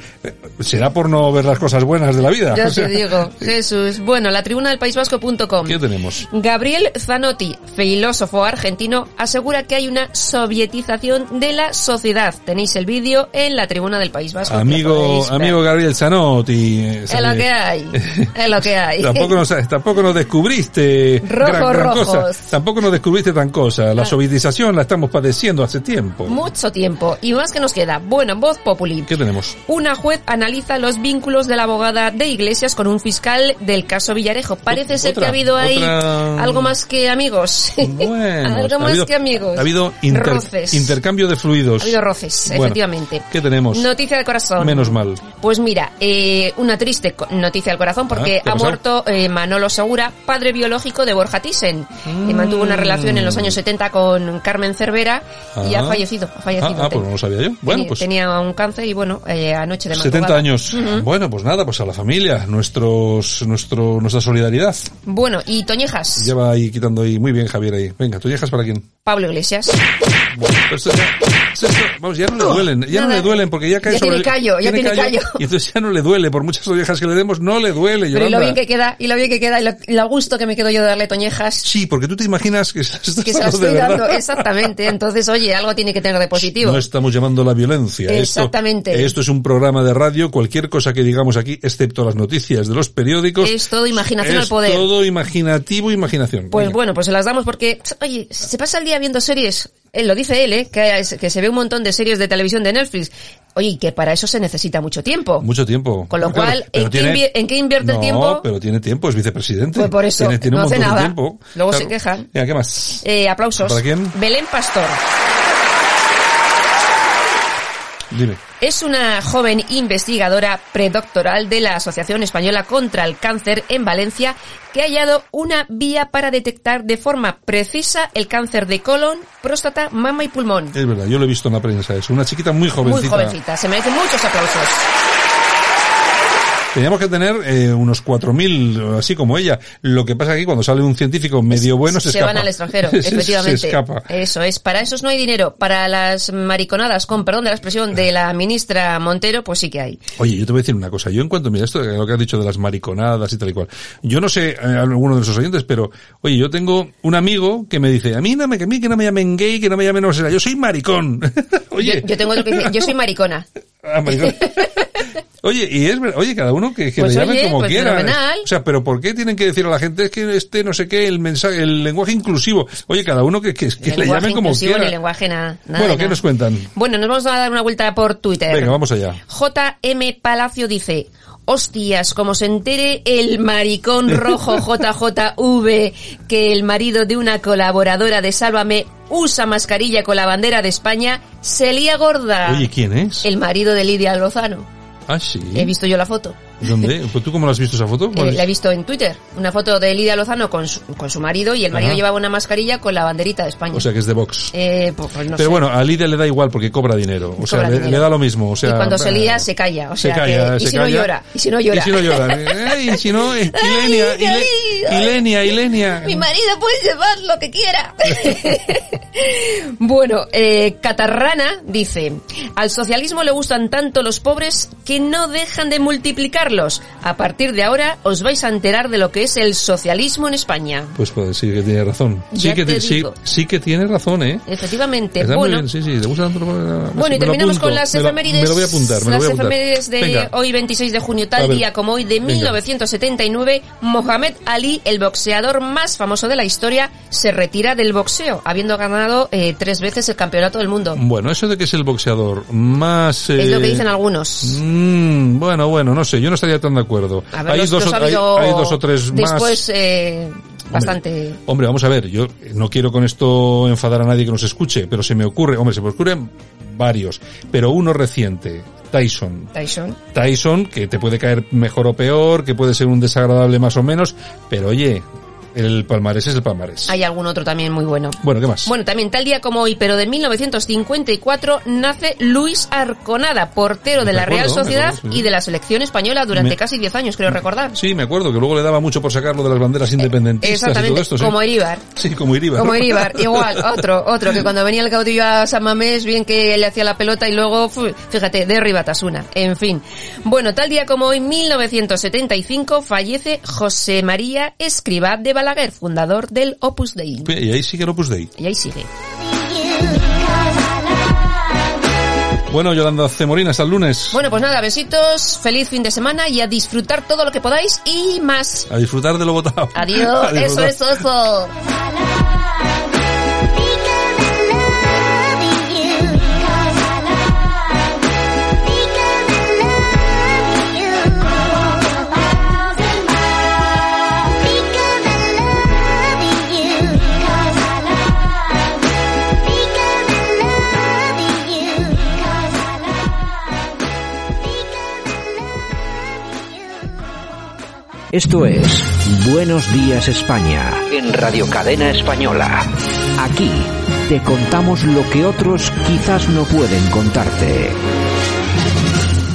será por no ver las cosas buenas de la vida. ya O sea, te digo. Jesús. Bueno, la tribuna del País Vasco.com. ¿Qué tenemos? Gabriel Zanotti, filósofo argentino, asegura que hay una sovietización de la sociedad. Tenéis el vídeo en la tribuna del País Vasco. Amigo, amigo Gabriel Zanotti. eh, Es lo que hay. Es lo que hay. Tampoco nos, tampoco nos descubriste Rojos, gran, gran rojos. cosa. Tampoco nos descubriste tan cosa. La sovietización la estamos padeciendo hace tiempo. Mucho tiempo. ¿Y más que nos queda? Bueno, voz populi. ¿Qué tenemos? Una juez analiza los vínculos de la abogada de Iglesias con un fiscal del caso Villarejo. Parece ser Otra, que ha habido ahí otra- algo más que amigos. Bueno, algo ha más habido- que amigos. Ha habido inter- roces. intercambio de fluidos. Ha habido roces, Bueno, efectivamente. ¿Qué tenemos? Noticia del corazón. Menos mal. Pues mira, eh, una triste noticia del corazón porque Ah, ¿qué ha ha muerto eh, Manolo Segura, padre biológico de Borja Thyssen. que mantuvo una relación en los años 70 con Carmen Cervera y ha Ah. fallecido. Ha fallecido. Ah, ah, pues no lo sabía yo. Bueno, Tenía- pues Tenía un cáncer y bueno, eh, anoche de 70 madrugada. años. Bueno, pues nada, pues a la familia, nuestros, nuestro, nuestra solidaridad. Bueno, y Toñejas, Ya va ahí quitando ahí. Muy bien, Javier ahí. Venga, ¿tú llegas para quién? Pablo Iglesias. Bueno, pues esto ya, esto- vamos, ya no le duelen, ya no le duelen porque ya cae Ya sobre tiene callo, ya tiene callo. Y entonces ya no le duele, por muchas orejas que le demos, no le duele, Pero y lo bien que queda, y lo bien que queda, y lo, y lo gusto que me quedo yo de darle Toñejas. Sí, porque tú te imaginas que se las Que se la dando de estoy verdad. dando, exactamente. Entonces, oye, algo tiene que tener de positivo. No estamos llamando a la violencia. Esto- Exactamente. Esto, es un programa de radio. Cualquier cosa que digamos aquí, excepto las noticias de los periódicos. Es todo imaginación es al poder. todo imaginativo, imaginación. Pues Venga. bueno, pues se las damos porque, oye, se pasa el día viendo series. Él lo dice él, ¿eh? Que, es- que se ve un montón de series de televisión de Netflix. Oye, que para eso se necesita mucho tiempo. Mucho tiempo. Con lo Claro, cual, ¿en, qué invi- en qué invierte el No, tiempo? pero tiene tiempo, es vicepresidente. Pues por eso, Tiene, tiene no un hace nada. Luego se quejan. Venga, ¿qué más? Eh, aplausos. ¿Para quién? Belén Pastor. Dime. Es una joven investigadora predoctoral de la Asociación Española contra el Cáncer en Valencia que ha hallado una vía para detectar de forma precisa el cáncer de colon, próstata, mama y pulmón. Es verdad, yo lo he visto en la prensa. Es una chiquita muy jovencita. Muy jovencita, se merece muchos aplausos. Teníamos que tener eh, unos 4.000, así como ella. Lo que pasa aquí cuando sale un científico medio bueno se, se escapa. van al extranjero, Se- efectivamente. Se escapa. Eso es. Para esos no hay dinero. Para las mariconadas, con perdón de la expresión, de la ministra Montero, pues sí que hay. Oye, yo te voy a decir una cosa. Yo en cuanto, mira, esto, lo que has dicho de las mariconadas y tal y cual. Yo no sé, eh, alguno de nuestros oyentes, pero, oye, yo tengo un amigo que me dice, a mí no me, que a mí que no me llamen gay, que no me llamen no sé, yo soy maricón. oye. Yo, yo tengo otro que dice, yo soy maricona. Ah, maricón. Oye, y es verdad, oye, cada uno que, que Pues le llamen oye, como pues quiera. fenomenal. O sea, pero ¿por qué tienen que decir a la gente es que este no sé qué, el mensaje, el lenguaje inclusivo? Oye, cada uno que, que, que le llamen como quiera. ni lenguaje nada. nada bueno, ¿qué nada. nos cuentan? Bueno, nos vamos a dar una vuelta por Twitter. Venga, vamos allá. JM Palacio dice, hostias, como se entere el maricón rojo JJV que el marido de una colaboradora de Sálvame usa mascarilla con la bandera de España, se lía gorda. Oye, ¿quién es? El marido de Lidia Lozano. Ah, sí. He visto yo la foto. ¿Dónde? Pues ¿Tú cómo la has visto esa foto? Eh, la he visto en Twitter. Una foto de Lidia Lozano con su, con su marido y el marido Ajá. llevaba una mascarilla con la banderita de España. O sea, que es de Vox. Eh, pues, pues no Pero sé. bueno, a Lidia le da igual porque cobra dinero. O sea, Cobra le, dinero. le da lo mismo. O sea, y cuando se lía se calla. O se sea, calla, que, y se si no calla. llora. Y si no llora. Y si no llora. Eh, y si no, eh, Ilenia, Ay, Ile- ay, Ilenia, Ilenia. Mi marido puede llevar lo que quiera. bueno, eh, Catarrana dice, al socialismo le gustan tanto los pobres que no dejan de A partir de ahora os vais a enterar de lo que es el socialismo en España. Pues, pues sí que tiene razón. Sí que, te ti- sí, digo. sí que tiene razón, ¿eh? Efectivamente. Está muy bueno, bien, sí, sí. ¿Te gusta tanto? Bueno, y terminamos apunto, con las me lo- efemérides. Me lo voy a apuntar, me lo las voy a apuntar. efemérides de Venga. hoy 26 de junio, tal día como hoy de venga. 1979, Mohamed Ali, el boxeador más famoso de la historia, se retira del boxeo, habiendo ganado eh, tres veces el campeonato del mundo. Bueno, eso de que es el boxeador más... Es lo que eh, dicen algunos. mm, bueno, bueno, no sé, yo no estaría tan de acuerdo. A ver, hay, los- dos, los o- ha hay, dos o tres más... Después, eh, bastante. Hombre, vamos a ver, yo no quiero con esto enfadar a nadie que nos escuche, pero se me ocurre, hombre, se me ocurren varios, pero uno reciente, Tyson. Tyson. Tyson, que te puede caer mejor o peor, que puede ser un desagradable más o menos, pero oye, el palmarés es el palmarés. Hay algún otro también muy bueno. Bueno, ¿qué más? Bueno, también tal día como hoy, pero de 1954, nace Luis Arconada, portero de Me la Real acuerdo, Sociedad acuerdo, sí. y de la selección española durante Me- casi 10 años, creo recordar. Sí, me acuerdo que luego le daba mucho por sacarlo de las banderas independentistas y todo Exactamente, esto. Sí, como Iríbar. sí como Iribar. Como. Iríbar, igual, otro, otro, que cuando venía el caudillo a San Mamés, bien que le hacía la pelota y luego, fíjate, derriba Tasuna. En fin. Bueno, tal día como hoy, 1975, fallece José María Escribá de Balaguer, fundador del Opus Dei. Y ahí sigue el Opus Dei. Y ahí sigue. Bueno, Yolanda Cemorina, hasta el lunes. Bueno, pues nada, besitos, feliz fin de semana y a disfrutar todo lo que podáis y más. A disfrutar de lo votado. Adiós, eso, eso, eso. Esto es Buenos Días España en Radio Cadena Española. Aquí te contamos lo que otros quizás no pueden contarte.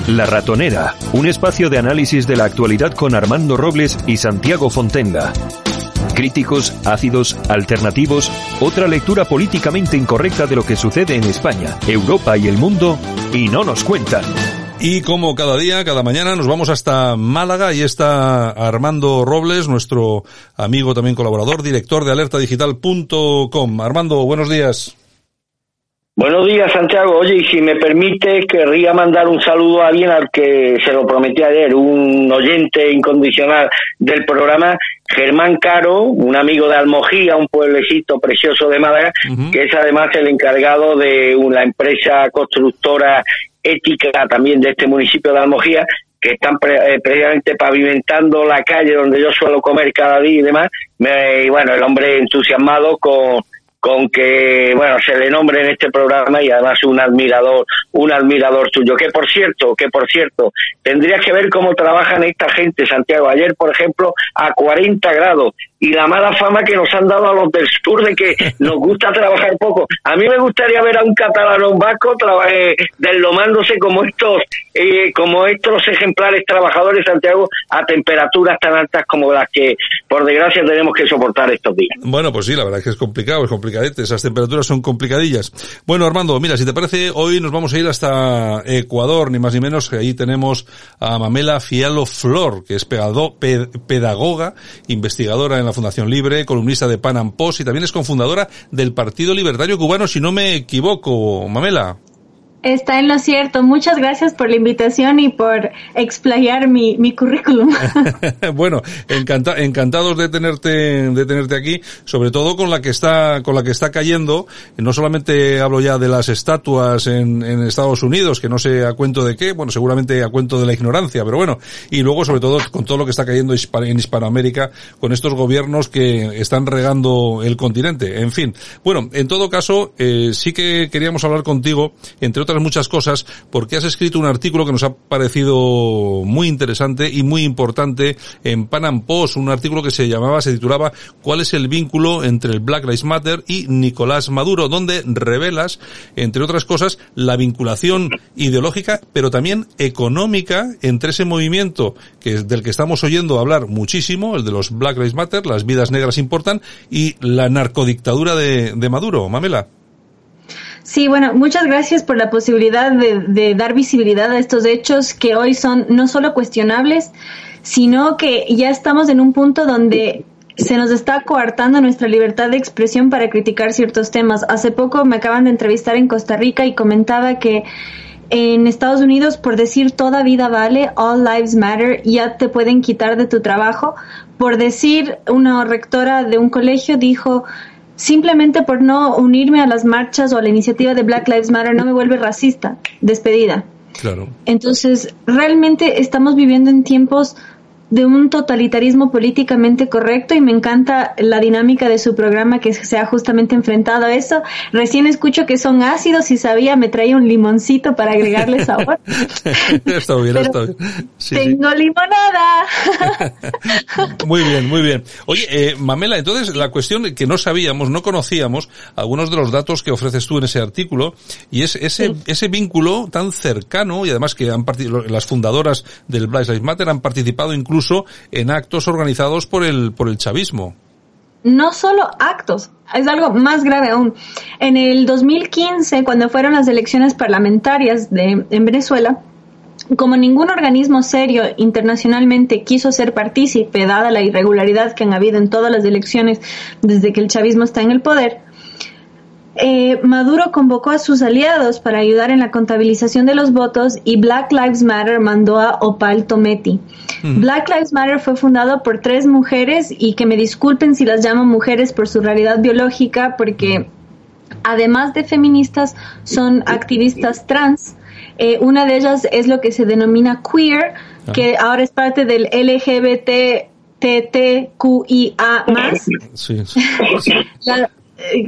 La Ratonera, un espacio de análisis de la actualidad con Armando Robles y Santiago Fontenga. Críticos, ácidos, alternativos, otra lectura políticamente incorrecta de lo que sucede en España, Europa y el mundo, y no nos cuentan. Y como cada día, cada mañana, nos vamos hasta Málaga y está Armando Robles, nuestro amigo también colaborador, director de alertadigital.com. Armando, buenos días. Buenos días, Santiago. Oye, y si me permite, querría mandar un saludo a alguien al que se lo prometí ayer, un oyente incondicional del programa, Germán Caro, un amigo de Almojía, un pueblecito precioso de Málaga, que es además el encargado de una empresa constructora ética también de este municipio de Almojía, que están pre- eh, previamente pavimentando la calle donde yo suelo comer cada día y demás. Me- y bueno, el hombre entusiasmado con con que, bueno, se le nombre en este programa y además un admirador, un admirador tuyo. Que por cierto, que por cierto, tendrías que ver cómo trabajan esta gente, Santiago. Ayer, por ejemplo, a 40 grados y la mala fama que nos han dado a los del sur de que nos gusta trabajar poco. A mí me gustaría ver a un catalán vasco eh, deslomándose como estos, eh, como estos ejemplares trabajadores, Santiago, a temperaturas tan altas como las que, por desgracia, tenemos que soportar estos días. Bueno, pues sí, la verdad es que es complicado, es complicadete. Esas temperaturas son complicadillas. Bueno, Armando, mira, si te parece, hoy nos vamos a ir hasta Ecuador, ni más ni menos, que ahí tenemos a Mamela Fialo Flor, que es pedagoga, investigadora en la Fundación Libre, columnista de Pan Am Post y también es cofundadora del Partido Libertario Cubano, si no me equivoco, Mamela. Está en lo cierto. Muchas gracias por la invitación y por explayar mi, mi currículum. bueno, encanta, encantados de tenerte, de tenerte aquí, sobre todo con la que está, con la que está cayendo. No solamente hablo ya de las estatuas en, en Estados Unidos, que no sé a cuento de qué, bueno, seguramente a cuento de la ignorancia, pero bueno, y luego sobre todo con todo lo que está cayendo en Hispanoamérica, con estos gobiernos que están regando el continente. En fin, bueno, en todo caso, eh, sí que queríamos hablar contigo, entre otras muchas cosas porque has escrito un artículo que nos ha parecido muy interesante y muy importante en Panam Post, un artículo que se llamaba, se titulaba ¿Cuál es el vínculo entre el Black Lives Matter y Nicolás Maduro? donde revelas, entre otras cosas, la vinculación ideológica, pero también económica entre ese movimiento que del que estamos oyendo hablar muchísimo, el de los Black Lives Matter, las vidas negras importan, y la narcodictadura de, de Maduro. Mamela. Sí, bueno, muchas gracias por la posibilidad de, dar visibilidad a estos hechos que hoy son no solo cuestionables, sino que ya estamos en un punto donde se nos está coartando nuestra libertad de expresión para criticar ciertos temas. Hace poco me acaban de entrevistar en Costa Rica y comentaba que en Estados Unidos por decir toda vida vale, all lives matter, ya te pueden quitar de tu trabajo. Por decir, una rectora de un colegio dijo, simplemente por no unirme a las marchas o a la iniciativa de Black Lives Matter no me vuelve racista, despedida. Claro. Entonces, realmente estamos viviendo en tiempos de un totalitarismo políticamente correcto y me encanta la dinámica de su programa que se ha justamente enfrentado a eso. Recién escucho que son ácidos y sabía, me traía un limoncito para agregarle sabor. está bien, está bien. tengo limonada. muy bien, muy bien. Oye, eh, Mamela, entonces la cuestión que no sabíamos, no conocíamos algunos de los datos que ofreces tú en ese artículo y es ese, ese vínculo tan cercano y además que han las fundadoras del Black Lives Matter han participado incluso incluso en actos organizados por el, por el chavismo. No solo actos, es algo más grave aún. En el 2015, cuando fueron las elecciones parlamentarias de, en Venezuela, como ningún organismo serio internacionalmente quiso ser partícipe, dada la irregularidad que han habido en todas las elecciones desde que el chavismo está en el poder, eh, Maduro convocó a sus aliados para ayudar en la contabilización de los votos y Black Lives Matter mandó a Opal Tometi. Black Lives Matter fue fundado por tres mujeres y que me disculpen si las llamo mujeres por su realidad biológica porque además de feministas son activistas trans. Eh, una de ellas es lo que se denomina queer, ah. que ahora es parte del LGBT. TTQIA más. Sí, sí.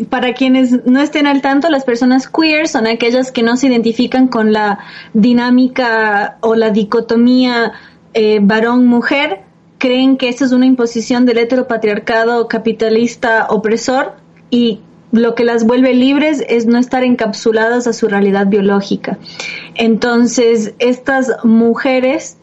para quienes no estén al tanto, las personas queer son aquellas que no se identifican con la dinámica o la dicotomía eh, varón-mujer, creen que esa es una imposición del heteropatriarcado capitalista opresor y lo que las vuelve libres es no estar encapsuladas a su realidad biológica. Entonces, estas mujeres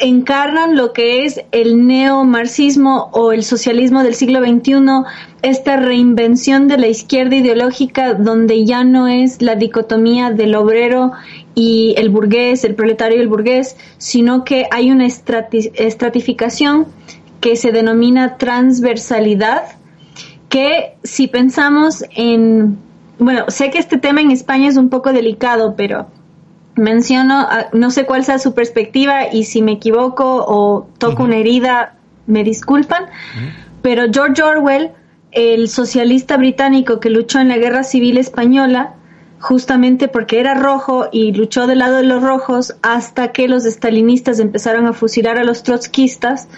encarnan lo que es el neomarxismo o el socialismo del siglo XXI, esta reinvención de la izquierda ideológica donde ya no es la dicotomía del obrero y el burgués, el proletario y el burgués, sino que hay una estratificación que se denomina transversalidad, que si pensamos en, bueno, sé que este tema en España es un poco delicado, pero menciono, ah, no sé cuál sea su perspectiva y si me equivoco o toco una herida, me disculpan, pero George Orwell, el socialista británico que luchó en la guerra civil española, justamente porque era rojo y luchó del lado de los rojos hasta que los estalinistas empezaron a fusilar a los trotskistas,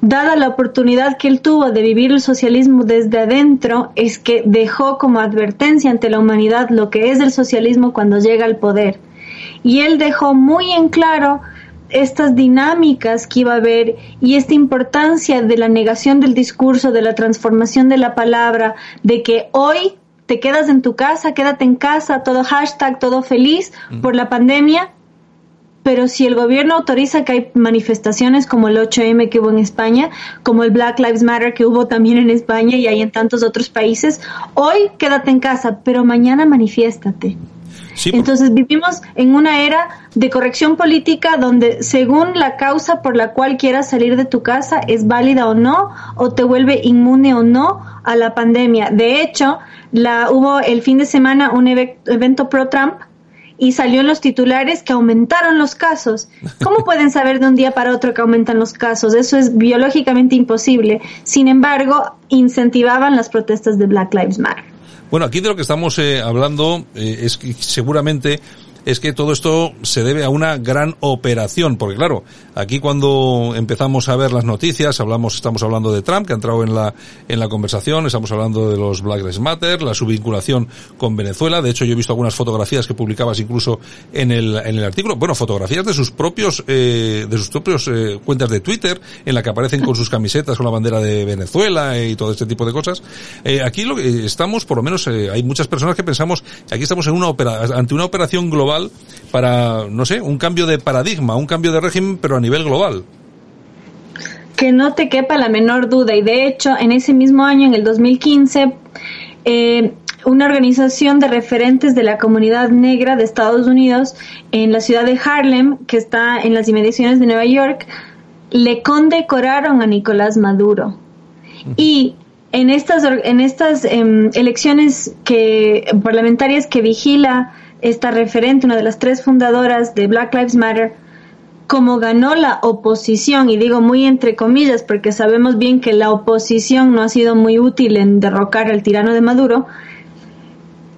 dada la oportunidad que él tuvo de vivir el socialismo desde adentro, es que dejó como advertencia ante la humanidad lo que es el socialismo cuando llega al poder. Y él dejó muy en claro estas dinámicas que iba a haber y esta importancia de la negación del discurso, de la transformación de la palabra, de que hoy te quedas en tu casa, quédate en casa, todo hashtag, todo feliz por la pandemia, pero si el gobierno autoriza que hay manifestaciones como el 8M que hubo en España, como el Black Lives Matter que hubo también en España y hay en tantos otros países, hoy quédate en casa, pero mañana manifiéstate. Entonces vivimos en una era de corrección política donde según la causa por la cual quieras salir de tu casa es válida o no, o te vuelve inmune o no a la pandemia. De hecho, la, hubo el fin de semana un evento pro Trump y salió en los titulares que aumentaron los casos. ¿Cómo pueden saber de un día para otro que aumentan los casos? Eso es biológicamente imposible. Sin embargo, incentivaban las protestas de Black Lives Matter. Bueno, aquí de lo que estamos eh, hablando eh, es que seguramente es que todo esto se debe a una gran operación, porque claro, aquí cuando empezamos a ver las noticias, hablamos, estamos hablando de Trump, que ha entrado en la, en la conversación, estamos hablando de los Black Lives Matter, la subvinculación con Venezuela, de hecho yo he visto algunas fotografías que publicabas incluso en el, en el artículo, bueno, fotografías de sus propios, eh, de sus propios eh, cuentas de Twitter, en la que aparecen con sus camisetas con la bandera de Venezuela y todo este tipo de cosas. Eh, aquí lo que estamos, por lo menos, eh, hay muchas personas que pensamos, aquí estamos en una opera, ante una operación global para, no sé, un cambio de paradigma, un cambio de régimen, pero a nivel global. Que no te quepa la menor duda. Y de hecho, en ese mismo año, en el 2015, eh, una organización de referentes de la comunidad negra de Estados Unidos en la ciudad de Harlem, que está en las inmediaciones de Nueva York, le condecoraron a Nicolás Maduro. Y en estas, en estas em, elecciones que, parlamentarias que vigila esta referente, una de las tres fundadoras de Black Lives Matter, como ganó la oposición, y digo muy entre comillas porque sabemos bien que la oposición no ha sido muy útil en derrocar al tirano de Maduro,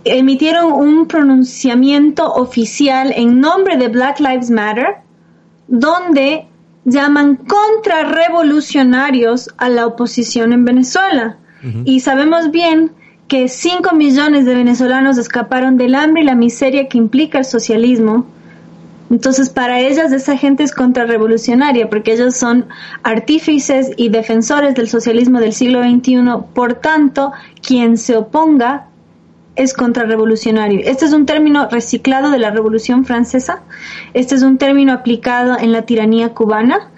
emitieron un pronunciamiento oficial en nombre de Black Lives Matter, donde llaman contrarrevolucionarios a la oposición en Venezuela. Y sabemos bien que 5 millones de venezolanos escaparon del hambre y la miseria que implica el socialismo. Entonces, para ellas esa gente es contrarrevolucionaria porque ellos son artífices y defensores del socialismo del siglo XXI. Por tanto, quien se oponga es contrarrevolucionario. Este es un término reciclado de la Revolución Francesa. Este es un término aplicado en la tiranía cubana.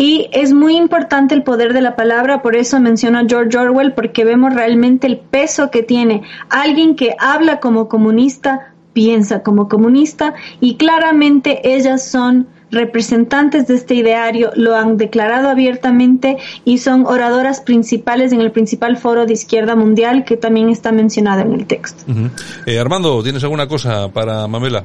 Y es muy importante el poder de la palabra, por eso menciono a George Orwell, porque vemos realmente el peso que tiene alguien que habla como comunista, piensa como comunista, y claramente ellas son representantes de este ideario, lo han declarado abiertamente y son oradoras principales en el principal foro de izquierda mundial que también está mencionado en el texto. Eh, Armando, ¿tienes alguna cosa para Mamela?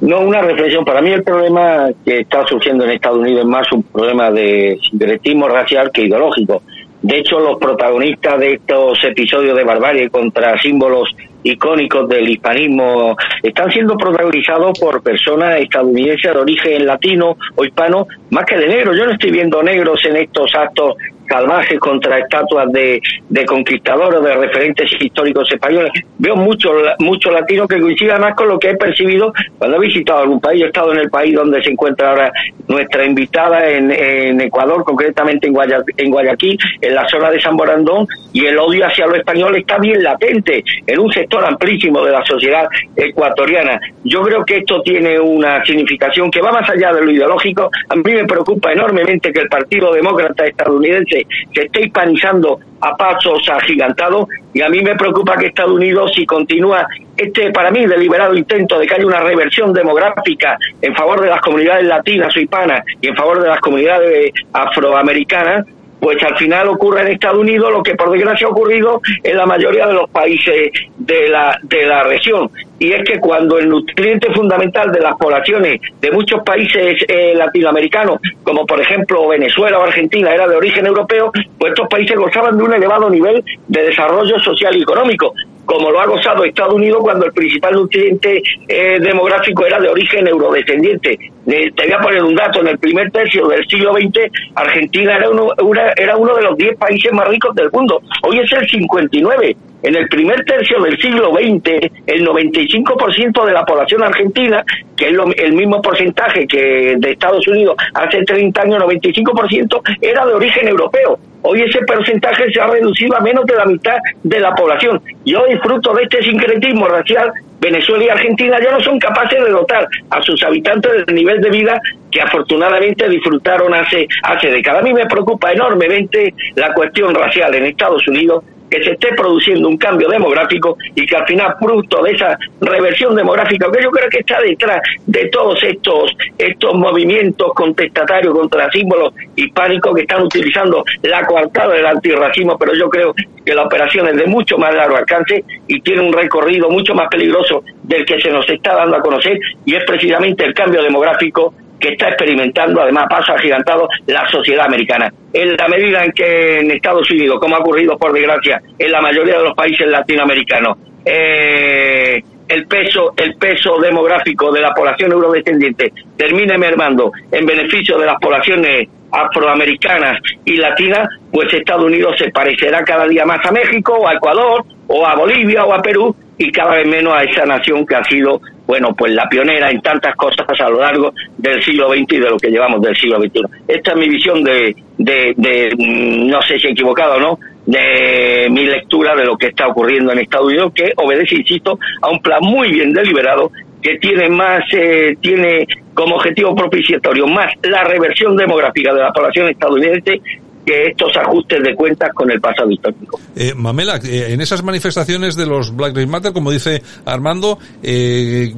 No, una reflexión. Para mí el problema que está surgiendo en Estados Unidos es más un problema de sincretismo racial que ideológico. De hecho, los protagonistas de estos episodios de barbarie contra símbolos icónicos del hispanismo están siendo protagonizados por personas estadounidenses de origen latino o hispano más que de negro. Yo no estoy viendo negros en estos actos salvajes contra estatuas de, de conquistadores, de referentes históricos españoles. Veo muchos mucho latinos que coinciden más con lo que he percibido cuando he visitado algún país. He estado en el país donde se encuentra ahora nuestra invitada, en, en Ecuador, concretamente en, en Guayaquil, en la zona de San Borandón, y el odio hacia los españoles está bien latente en un sector amplísimo de la sociedad ecuatoriana. Yo creo que esto tiene una significación que va más allá de lo ideológico. A mí me preocupa enormemente que el Partido Demócrata estadounidense se, esté hispanizando a pasos agigantados y a mí me preocupa que Estados Unidos si continúa este para mí deliberado intento de que haya una reversión demográfica en favor de las comunidades latinas o hispanas y en favor de las comunidades afroamericanas pues al final ocurre en Estados Unidos lo que por desgracia ha ocurrido en la mayoría de los países de la, de la región. Y es que cuando el nutriente fundamental de las poblaciones de muchos países eh, latinoamericanos, como por ejemplo Venezuela o Argentina, era de origen europeo, pues estos países gozaban de un elevado nivel de desarrollo social y económico como lo ha gozado Estados Unidos cuando el principal nutriente eh, demográfico era de origen eurodescendiente. Te voy a poner un dato, en el primer tercio del siglo XX, Argentina era uno, era uno de los 10 países más ricos del mundo. Hoy es el 59. En el primer tercio del siglo XX, el 95% de la población argentina, que es el mismo porcentaje que de Estados Unidos hace 30 años, 95%, era de origen europeo. Hoy ese porcentaje se ha reducido a menos de la mitad de la población. Y hoy, fruto de este sincretismo racial, Venezuela y Argentina ya no son capaces de dotar a sus habitantes del nivel de vida que afortunadamente disfrutaron hace, hace décadas. A mí me preocupa enormemente la cuestión racial en Estados Unidos que se esté produciendo un cambio demográfico y que al final, fruto de esa reversión demográfica, que yo creo que está detrás de todos estos, estos movimientos contestatarios contra símbolos hispánicos que están utilizando la coartada del antirracismo, pero yo creo que la operación es de mucho más largo alcance y tiene un recorrido mucho más peligroso del que se nos está dando a conocer y es precisamente el cambio demográfico que está experimentando, además paso agigantado, la sociedad americana. En la medida en que en Estados Unidos, como ha ocurrido por desgracia en la mayoría de los países latinoamericanos, eh, el peso el peso demográfico de la población eurodescendiente termine mermando en beneficio de las poblaciones afroamericanas y latinas, pues Estados Unidos se parecerá cada día más a México o a Ecuador o a Bolivia o a Perú y cada vez menos a esa nación que ha sido bueno, pues la pionera en tantas cosas a lo largo del siglo XX y de lo que llevamos del siglo XXI. Esta es mi visión de, de, de mm, no sé si he equivocado o no, de mi lectura de lo que está ocurriendo en Estados Unidos, que obedece, insisto, a un plan muy bien deliberado que tiene más, eh, tiene como objetivo propiciatorio más la reversión demográfica de la población estadounidense que estos ajustes de cuentas con el pasado histórico. Eh, Mamela, eh, en esas manifestaciones de los Black Lives Matter, como dice Armando, eh,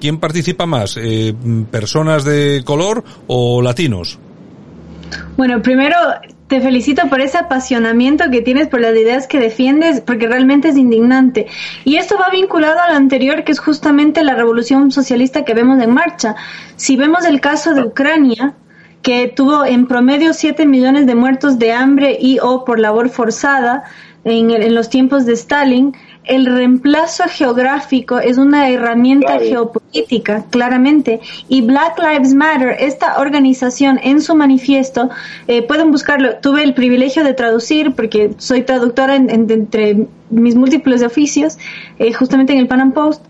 ¿quién participa más? Eh, ¿Personas de color o latinos? Bueno, primero te felicito por ese apasionamiento que tienes por las ideas que defiendes, porque realmente es indignante. Y esto va vinculado al anterior, que es justamente la revolución socialista que vemos en marcha. Si vemos el caso de Ucrania, que tuvo en promedio 7 millones de muertos de hambre y o por labor forzada en, los tiempos de Stalin, el reemplazo geográfico es una herramienta geopolítica, claramente. Y Black Lives Matter, esta organización en su manifiesto, eh, pueden buscarlo. Tuve el privilegio de traducir, porque soy traductora entre mis múltiples oficios, eh, justamente en el Pan Am Post.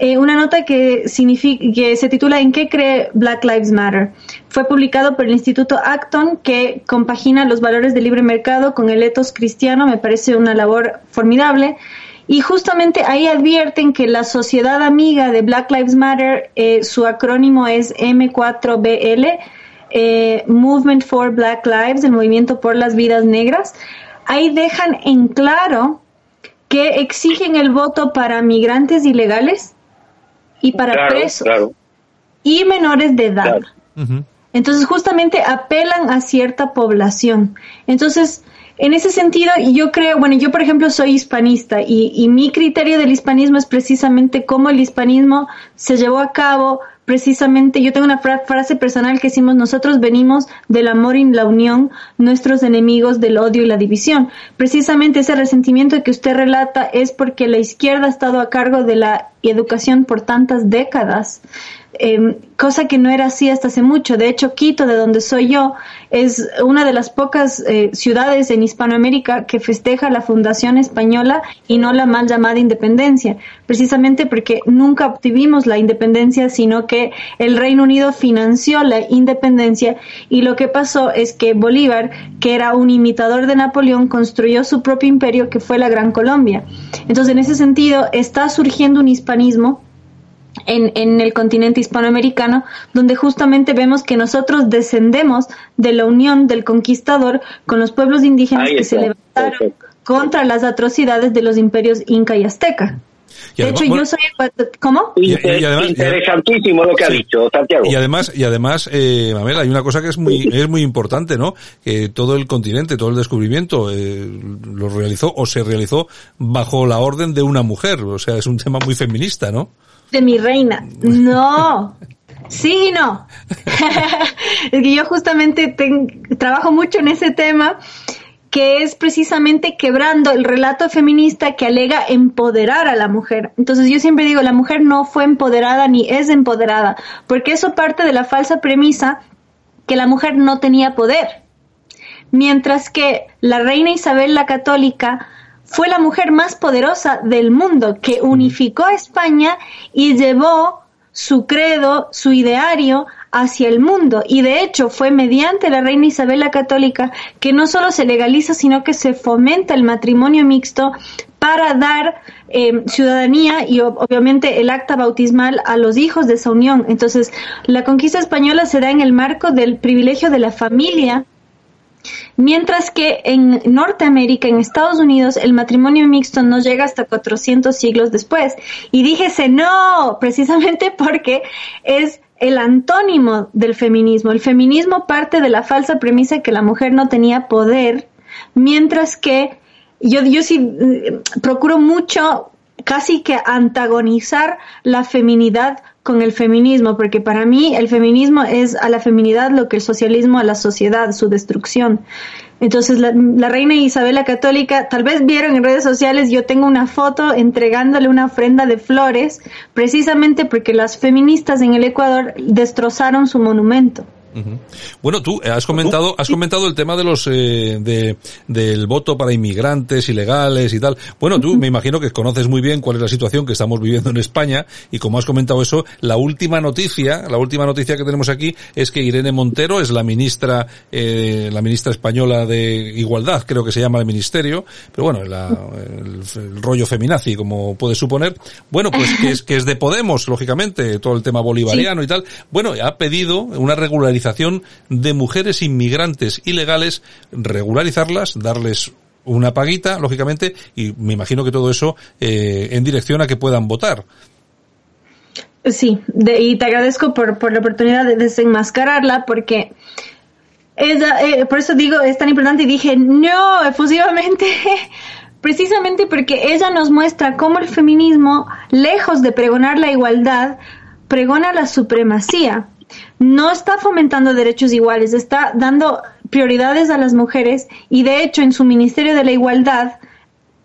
Eh, una nota que, significa, que se titula ¿En qué cree Black Lives Matter? Fue publicado por el Instituto Acton, que compagina los valores del libre mercado con el etos cristiano. Me parece una labor formidable. Y justamente ahí advierten que la sociedad amiga de Black Lives Matter, eh, su acrónimo es M4BL, eh, Movement for Black Lives, el movimiento por las vidas negras. Ahí dejan en claro que exigen el voto para migrantes ilegales, y para presos y menores de edad. Entonces, justamente apelan a cierta población. Entonces, en ese sentido, yo creo, bueno, yo por ejemplo soy hispanista y, y mi criterio del hispanismo es precisamente cómo el hispanismo se llevó a cabo precisamente, yo tengo una frase personal que decimos, nosotros venimos del amor y la unión, nuestros enemigos del odio y la división. Precisamente ese resentimiento que usted relata es porque la izquierda ha estado a cargo de la educación por tantas décadas Em, cosa que no era así hasta hace mucho. De hecho, Quito, de donde soy yo, es una de las pocas eh, ciudades en Hispanoamérica que festeja la fundación española y no la mal llamada independencia, precisamente porque nunca obtuvimos la independencia, sino que el Reino Unido financió la independencia y lo que pasó es que Bolívar, que era un imitador de Napoleón, construyó su propio imperio que fue la Gran Colombia. Entonces, en ese sentido, está surgiendo un hispanismo en, en, el continente hispanoamericano, donde justamente vemos que nosotros descendemos de la unión del conquistador con los pueblos indígenas que se levantaron contra las atrocidades de los imperios inca y azteca. De hecho, yo soy... ¿Cómo? Interesantísimo lo que ha dicho Santiago. Y además, y además eh, Mamela, hay una cosa que es muy, es muy importante, ¿no? Que todo el continente, todo el descubrimiento eh, lo realizó o se realizó bajo la orden de una mujer. O sea, es un tema muy feminista, ¿no? de mi reina. No. Sí no. es que yo justamente trabajo mucho en ese tema que es precisamente quebrando el relato feminista que alega empoderar a la mujer. Entonces yo siempre digo, la mujer no fue empoderada ni es empoderada, porque eso parte de la falsa premisa que la mujer no tenía poder. Mientras que la reina Isabel la católica fue la mujer más poderosa del mundo, que unificó a España y llevó su credo, su ideario hacia el mundo. Y de hecho fue mediante la reina Isabel la Católica que no solo se legaliza, sino que se fomenta el matrimonio mixto para dar eh, ciudadanía y obviamente el acta bautismal a los hijos de esa unión. Entonces, la conquista española se da en el marco del privilegio de la familia Mientras que en Norteamérica, en Estados Unidos, el matrimonio mixto no llega hasta 400 siglos después. Y díjese no, precisamente porque es el antónimo del feminismo. El feminismo parte de la falsa premisa que la mujer no tenía poder, mientras que yo, yo sí mm, procuro mucho casi que antagonizar la feminidad con el feminismo, porque para mí el feminismo es a la feminidad lo que el socialismo a la sociedad, su destrucción. Entonces la, reina Isabel la Católica, tal vez vieron en redes sociales, yo tengo una foto entregándole una ofrenda de flores, precisamente porque las feministas en el Ecuador destrozaron su monumento. Bueno, tú has comentado, has comentado el tema de los eh, de, del voto para inmigrantes ilegales y tal. Bueno, tú me imagino que conoces muy bien cuál es la situación que estamos viviendo en España y como has comentado eso, la última noticia, la última noticia que tenemos aquí es que Irene Montero es la ministra, eh, la ministra española de Igualdad, creo que se llama el ministerio, pero bueno, el, rollo feminazi, como puedes suponer. Bueno, pues que es que es de Podemos, lógicamente, todo el tema bolivariano y tal. Bueno, ha pedido una regularización de mujeres inmigrantes ilegales, regularizarlas, darles una paguita, lógicamente, y me imagino que todo eso eh, en dirección a que puedan votar. Sí, y te agradezco por, por la oportunidad de desenmascararla, porque ella, eh, por eso digo, es tan importante, y dije, no, efusivamente, precisamente porque ella nos muestra cómo el feminismo, lejos de pregonar la igualdad, pregona la supremacía no está fomentando derechos iguales, está dando prioridades a las mujeres y de hecho en su Ministerio de la Igualdad,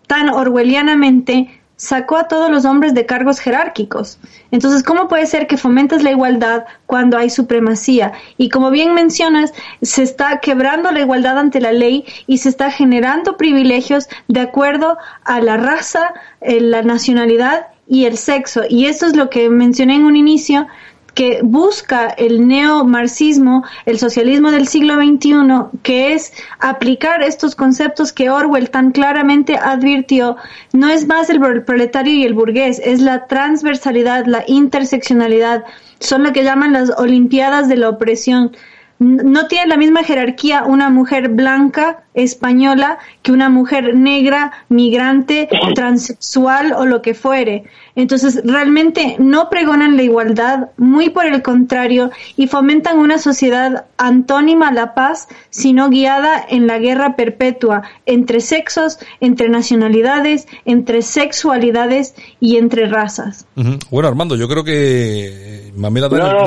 tan orwellianamente, sacó a todos los hombres de cargos jerárquicos. Entonces, ¿cómo puede ser que fomentes la igualdad cuando hay supremacía? Y como bien mencionas, se está quebrando la igualdad ante la ley y se está generando privilegios de acuerdo a la raza, eh, la nacionalidad y el sexo. Y esto es lo que mencioné en un inicio, que busca el neomarxismo, el socialismo del siglo XXI, que es aplicar estos conceptos que Orwell tan claramente advirtió, no es más el proletario y el burgués, es la transversalidad, la interseccionalidad, son lo que llaman las Olimpiadas de la opresión. No tiene la misma jerarquía una mujer blanca española que una mujer negra, migrante, transexual o lo que fuere. Entonces, realmente no pregonan la igualdad, muy por el contrario, y fomentan una sociedad antónima a la paz, sino guiada en la guerra perpetua entre sexos, entre nacionalidades, entre sexualidades y entre razas. Bueno, Armando, yo creo que Mamela da,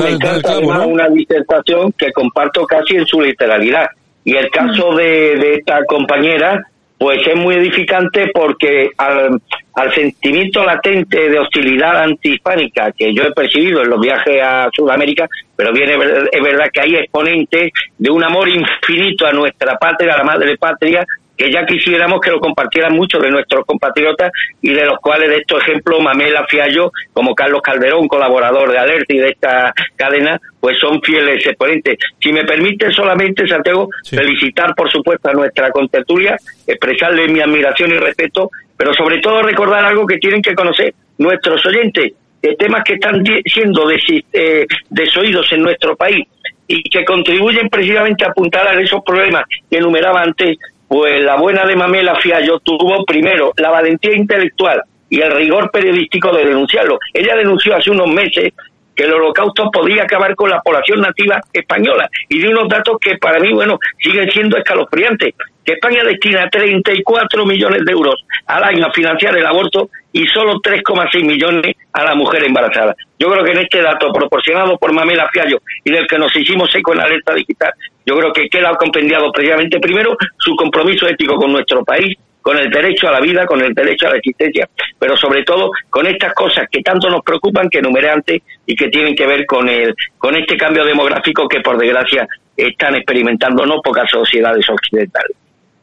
no, una disertación que comparto casi en su literalidad. Y el caso de, de esta compañera, pues es muy edificante porque al, al sentimiento latente de hostilidad antihispánica que yo he percibido en los viajes a Sudamérica, pero viene es verdad que hay exponentes de un amor infinito a nuestra patria, a la madre patria, que ya quisiéramos que lo compartieran muchos de nuestros compatriotas y de los cuales de estos ejemplos Mamela Fiallo, como Carlos Calderón, colaborador de Alerta y de esta cadena, pues son fieles exponentes. Si me permite solamente, Santiago, felicitar por supuesto a nuestra contertulia, expresarle mi admiración y respeto, pero sobre todo recordar algo que tienen que conocer nuestros oyentes, de temas que están siendo eh, desoídos en nuestro país y que contribuyen precisamente a apuntar a esos problemas que enumeraba antes pues la buena de Mamela Fiallo tuvo primero la valentía intelectual y el rigor periodístico de denunciarlo. Ella denunció hace unos meses que el holocausto podía acabar con la población nativa española y de unos datos que para mí, bueno, siguen siendo escalofriantes, que España destina 34 millones de euros al año a financiar el aborto y solo 3,6 millones a la mujer embarazada. Yo creo que en este dato proporcionado por Mamela Fiallo y del que nos hicimos eco en la alerta digital, yo creo que queda compendiado previamente primero su compromiso ético con nuestro país, con el derecho a la vida, con el derecho a la existencia, pero sobre todo con estas cosas que tanto nos preocupan, que enumeré antes y que tienen que ver con el, con este cambio demográfico que por desgracia están experimentando no pocas sociedades occidentales.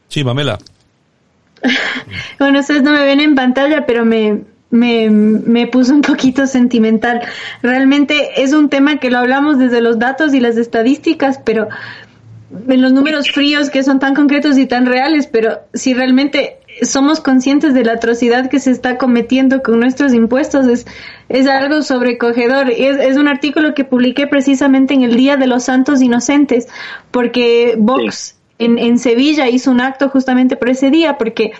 Sí, Mamela. bueno, ustedes no me ven en pantalla, pero me, me, me puso un poquito sentimental. Realmente es un tema que lo hablamos desde los datos y las estadísticas, pero en los números fríos que son tan concretos y tan reales, pero si realmente somos conscientes de la atrocidad que se está cometiendo con nuestros impuestos, es, es algo sobrecogedor. Es, es un artículo que publiqué precisamente en el Día de los Santos Inocentes, porque Vox en, Sevilla hizo un acto justamente por ese día, porque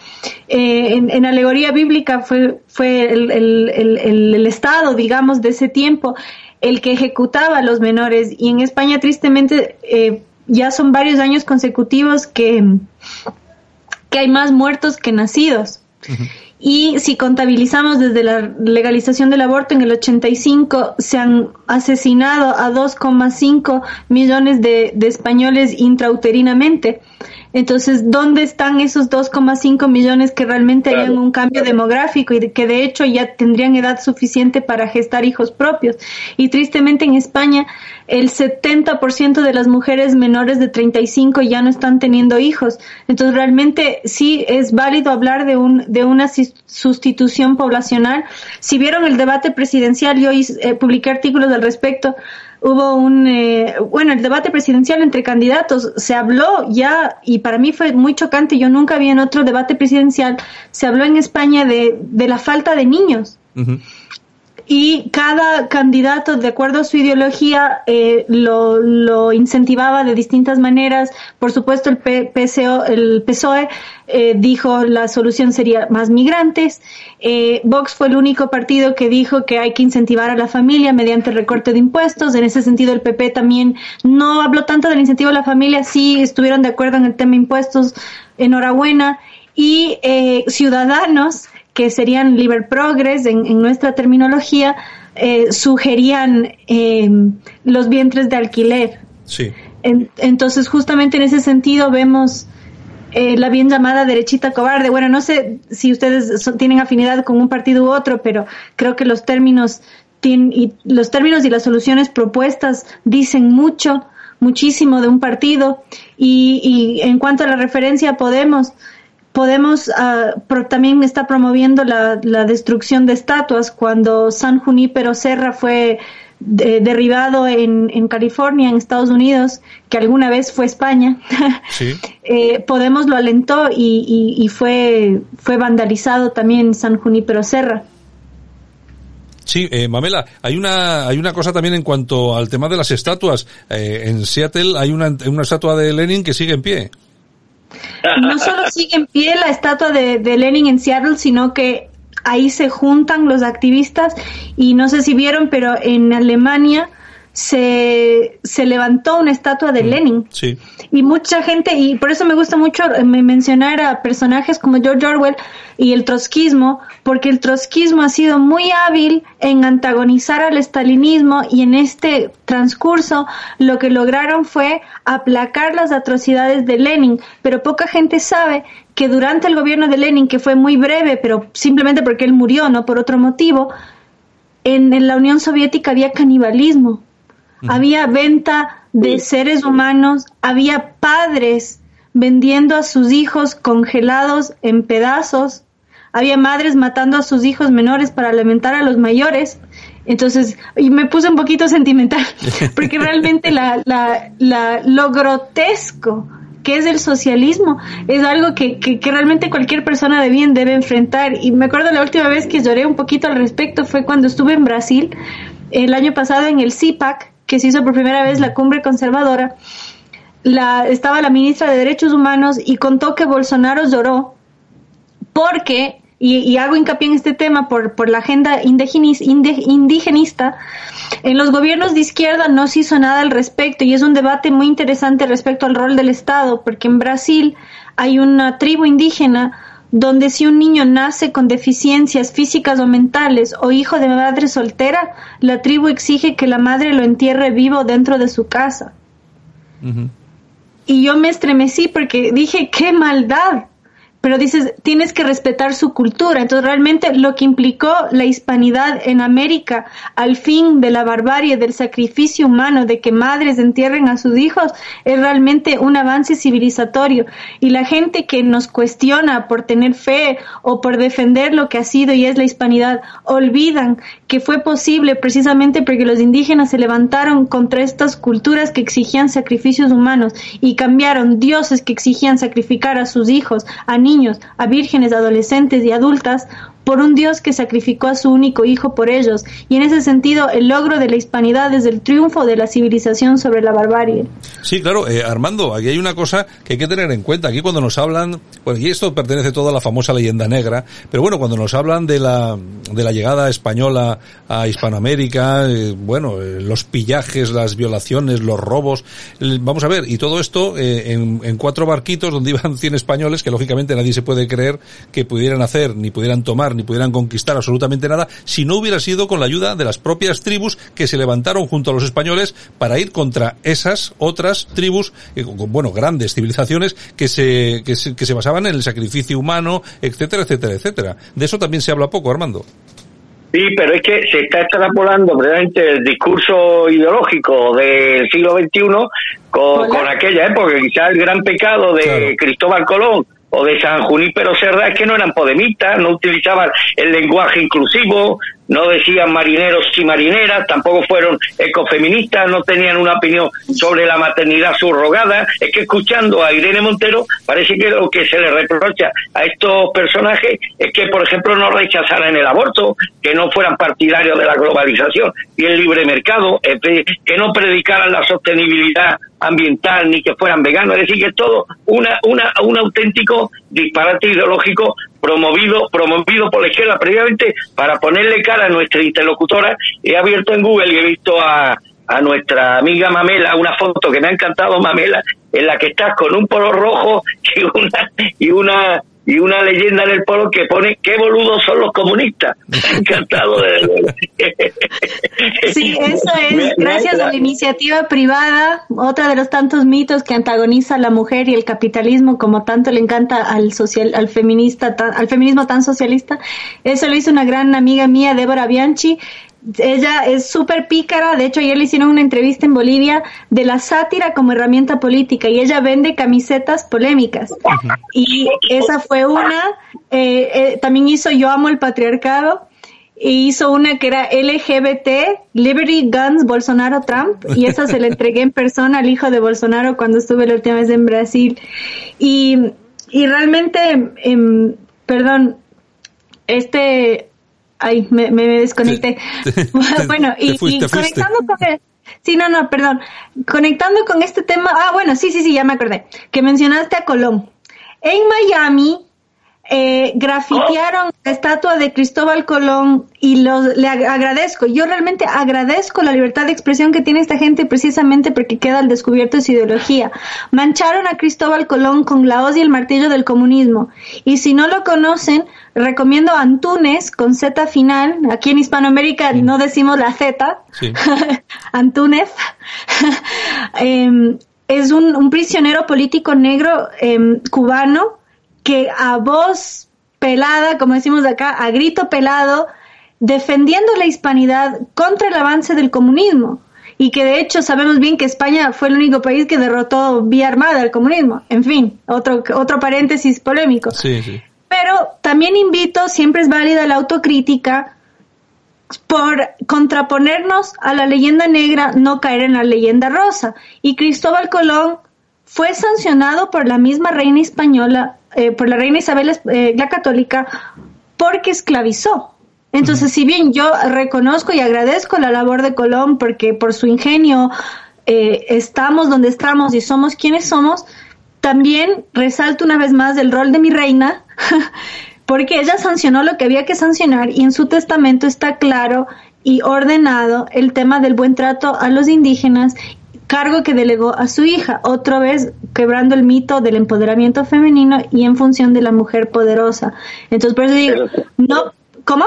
eh, en, en, alegoría bíblica fue, fue el, el, el, el, Estado, digamos, de ese tiempo el que ejecutaba a los menores. Y en España, tristemente, eh, ya son varios años consecutivos que, que hay más muertos que nacidos. Y si contabilizamos desde la legalización del aborto en el 85, se han asesinado a 2,5 millones de, de españoles intrauterinamente. Entonces, ¿dónde están esos 2,5 millones que realmente claro. harían un cambio demográfico y que de hecho ya tendrían edad suficiente para gestar hijos propios? Y tristemente en España, el 70% de las mujeres menores de 35 ya no están teniendo hijos. Entonces, realmente sí es válido hablar de, un, de una sustitución poblacional. Si vieron el debate presidencial, yo eh, publiqué artículos al respecto hubo un, eh, bueno, el debate presidencial entre candidatos, se habló ya, y para mí fue muy chocante, yo nunca vi en otro debate presidencial, se habló en España de, de la falta de niños. Y cada candidato, de acuerdo a su ideología, eh, lo, lo, incentivaba de distintas maneras. Por supuesto, el, PCO, el PSOE eh, dijo la solución sería más migrantes. Eh, Vox fue el único partido que dijo que hay que incentivar a la familia mediante recorte de impuestos. En ese sentido, el PP también no habló tanto del incentivo a la familia, sí estuvieron de acuerdo en el tema impuestos. Enhorabuena. Y eh, Ciudadanos que serían Liber Progress en, en nuestra terminología, eh, sugerían eh, los vientres de alquiler. Sí. En, entonces, justamente en ese sentido vemos eh, la bien llamada derechita cobarde. Bueno, no sé si ustedes son, tienen afinidad con un partido u otro, pero creo que los términos y los términos y las soluciones propuestas dicen mucho, muchísimo de un partido. Y, y en cuanto a la referencia Podemos, Podemos uh, pro, también está promoviendo la, la, destrucción de estatuas cuando San Junípero Serra fue de, derribado en, en, California, en Estados Unidos, que alguna vez fue España. Sí. eh, Podemos lo alentó y, y, y, fue, fue vandalizado también San Junípero Serra. Sí, eh, Mamela, hay una, hay una cosa también en cuanto al tema de las estatuas. Eh, en Seattle hay una, una estatua de Lenin que sigue en pie no solo sigue en pie la estatua de, de, Lenin en Seattle, sino que ahí se juntan los activistas y no sé si vieron, pero en Alemania se, se levantó una estatua de Lenin. Sí. Y mucha gente, y por eso me gusta mucho mencionar a personajes como George Orwell y el trotskismo, porque el trotskismo ha sido muy hábil en antagonizar al estalinismo y en este transcurso lo que lograron fue aplacar las atrocidades de Lenin, pero poca gente sabe que durante el gobierno de Lenin, que fue muy breve, pero simplemente porque él murió, no por otro motivo, en, en la Unión Soviética había canibalismo había venta de seres humanos, había padres vendiendo a sus hijos congelados en pedazos, había madres matando a sus hijos menores para alimentar a los mayores. Entonces, y me puse un poquito sentimental, porque realmente la, la, la, lo grotesco que es el socialismo es algo que, que, que, realmente cualquier persona de bien debe enfrentar. Y me acuerdo la última vez que lloré un poquito al respecto fue cuando estuve en Brasil el año pasado en el CIPAC, que se hizo por primera vez la cumbre conservadora, la, estaba la ministra de Derechos Humanos y contó que Bolsonaro lloró porque, y, y hago hincapié en este tema por, por la agenda indigenista, en los gobiernos de izquierda no se hizo nada al respecto y es un debate muy interesante respecto al rol del Estado, porque en Brasil hay una tribu indígena donde si un niño nace con deficiencias físicas o mentales o hijo de madre soltera, la tribu exige que la madre lo entierre vivo dentro de su casa. Y yo me estremecí porque dije, qué maldad pero dices, tienes que respetar su cultura. Entonces, realmente lo que implicó la hispanidad en América al fin de la barbarie, del sacrificio humano, de que madres entierren a sus hijos, es realmente un avance civilizatorio. Y la gente que nos cuestiona por tener fe o por defender lo que ha sido y es la hispanidad, olvidan que fue posible precisamente porque los indígenas se levantaron contra estas culturas que exigían sacrificios humanos y cambiaron dioses que exigían sacrificar a sus hijos, a niños, a vírgenes, adolescentes y adultas por un Dios que sacrificó a su único hijo por ellos, y en ese sentido el logro de la hispanidad es el triunfo de la civilización sobre la barbarie. Sí, claro, eh, Armando, aquí hay una cosa que hay que tener en cuenta. Aquí cuando nos hablan, bueno, y esto pertenece todo a la famosa leyenda negra, pero bueno, cuando nos hablan de la, de la llegada española a Hispanoamérica, eh, bueno, eh, los pillajes, las violaciones, los robos, vamos a ver, y todo esto en, en cuatro barquitos donde iban 100 españoles que lógicamente nadie se puede creer que pudieran hacer ni pudieran tomar ni pudieran conquistar absolutamente nada si no hubiera sido con la ayuda de las propias tribus que se levantaron junto a los españoles para ir contra esas otras tribus, eh, bueno, grandes civilizaciones que se, que se, que se basaban en el sacrificio humano, etcétera, etcétera, etcétera. De eso también se habla poco, Armando. Sí, pero es que se está extrapolando precisamente el discurso ideológico del siglo XXI con, con aquella época, quizás el gran pecado de Cristóbal Colón o de San Junípero es que no eran podemistas, no utilizaban el lenguaje inclusivo, no decían marineros y marineras, tampoco fueron ecofeministas, no tenían una opinión sobre la maternidad subrogada. Es que escuchando a Irene Montero, parece que lo que se le reprocha a estos personajes es que, por ejemplo, no rechazaran el aborto, que no fueran partidarios de la globalización y el libre mercado, que no predicaran la sostenibilidad ambiental ni que fueran veganos, es decir, que es todo una, una, un auténtico disparate ideológico promovido, promovido por la izquierda previamente para ponerle cara a nuestra interlocutora. He abierto en Google y he visto a, a nuestra amiga Mamela una foto que me ha encantado, Mamela, en la que estás con un polo rojo y una, y una y una leyenda en el polo que pone qué boludos son los comunistas. Encantado de Sí, eso es gracias a la iniciativa privada, otra de los tantos mitos que antagoniza a la mujer y el capitalismo como tanto le encanta al social al feminista al feminismo tan socialista. Eso lo hizo una gran amiga mía, Débora Bianchi, ella es súper pícara, de hecho ayer le hicieron una entrevista en Bolivia de la sátira como herramienta política y ella vende camisetas polémicas. Y esa fue una, eh, eh, también hizo Yo amo el patriarcado y hizo una que era LGBT, Liberty Guns Bolsonaro Trump y esa se la entregué en persona al hijo de Bolsonaro cuando estuve la última vez en Brasil. Y, y realmente, em, perdón, este Ay, me, me desconecté. bueno, y, conectando con el, Sí, no, no, perdón. Conectando con este tema, ah, bueno, sí, sí, sí, ya me acordé, que mencionaste a Colón. En Miami, eh, grafitearon la estatua de Cristóbal Colón y los, le agradezco, yo realmente agradezco la libertad de expresión que tiene esta gente precisamente porque queda al descubierto su ideología. Mancharon a Cristóbal Colón con la hoz y el martillo del comunismo. Y si no lo conocen, recomiendo Antunes con Z final. Aquí en Hispanoamérica no decimos la Z. Antunes. Em, es un, un, prisionero político negro em, cubano que a voz pelada, como decimos acá, a grito pelado, defendiendo la hispanidad contra el avance del comunismo. Y que de hecho sabemos bien que España fue el único país que derrotó vía armada el comunismo. En fin, otro, otro paréntesis polémico. Pero también invito, siempre es válida la autocrítica, por contraponernos a la leyenda negra, no caer en la leyenda rosa. Y Cristóbal Colón fue sancionado por la misma reina española eh, por la reina Isabel eh, la católica porque esclavizó. Entonces, si bien yo reconozco y agradezco la labor de Colón porque por su ingenio eh, estamos donde estamos y somos quienes somos, también resalto una vez más el rol de mi reina, porque ella sancionó lo que había que sancionar y en su testamento está claro y ordenado el tema del buen trato a los indígenas cargo que delegó a su hija, otra vez quebrando el mito del empoderamiento femenino y en función de la mujer poderosa. Entonces, por eso digo, no, ¿cómo?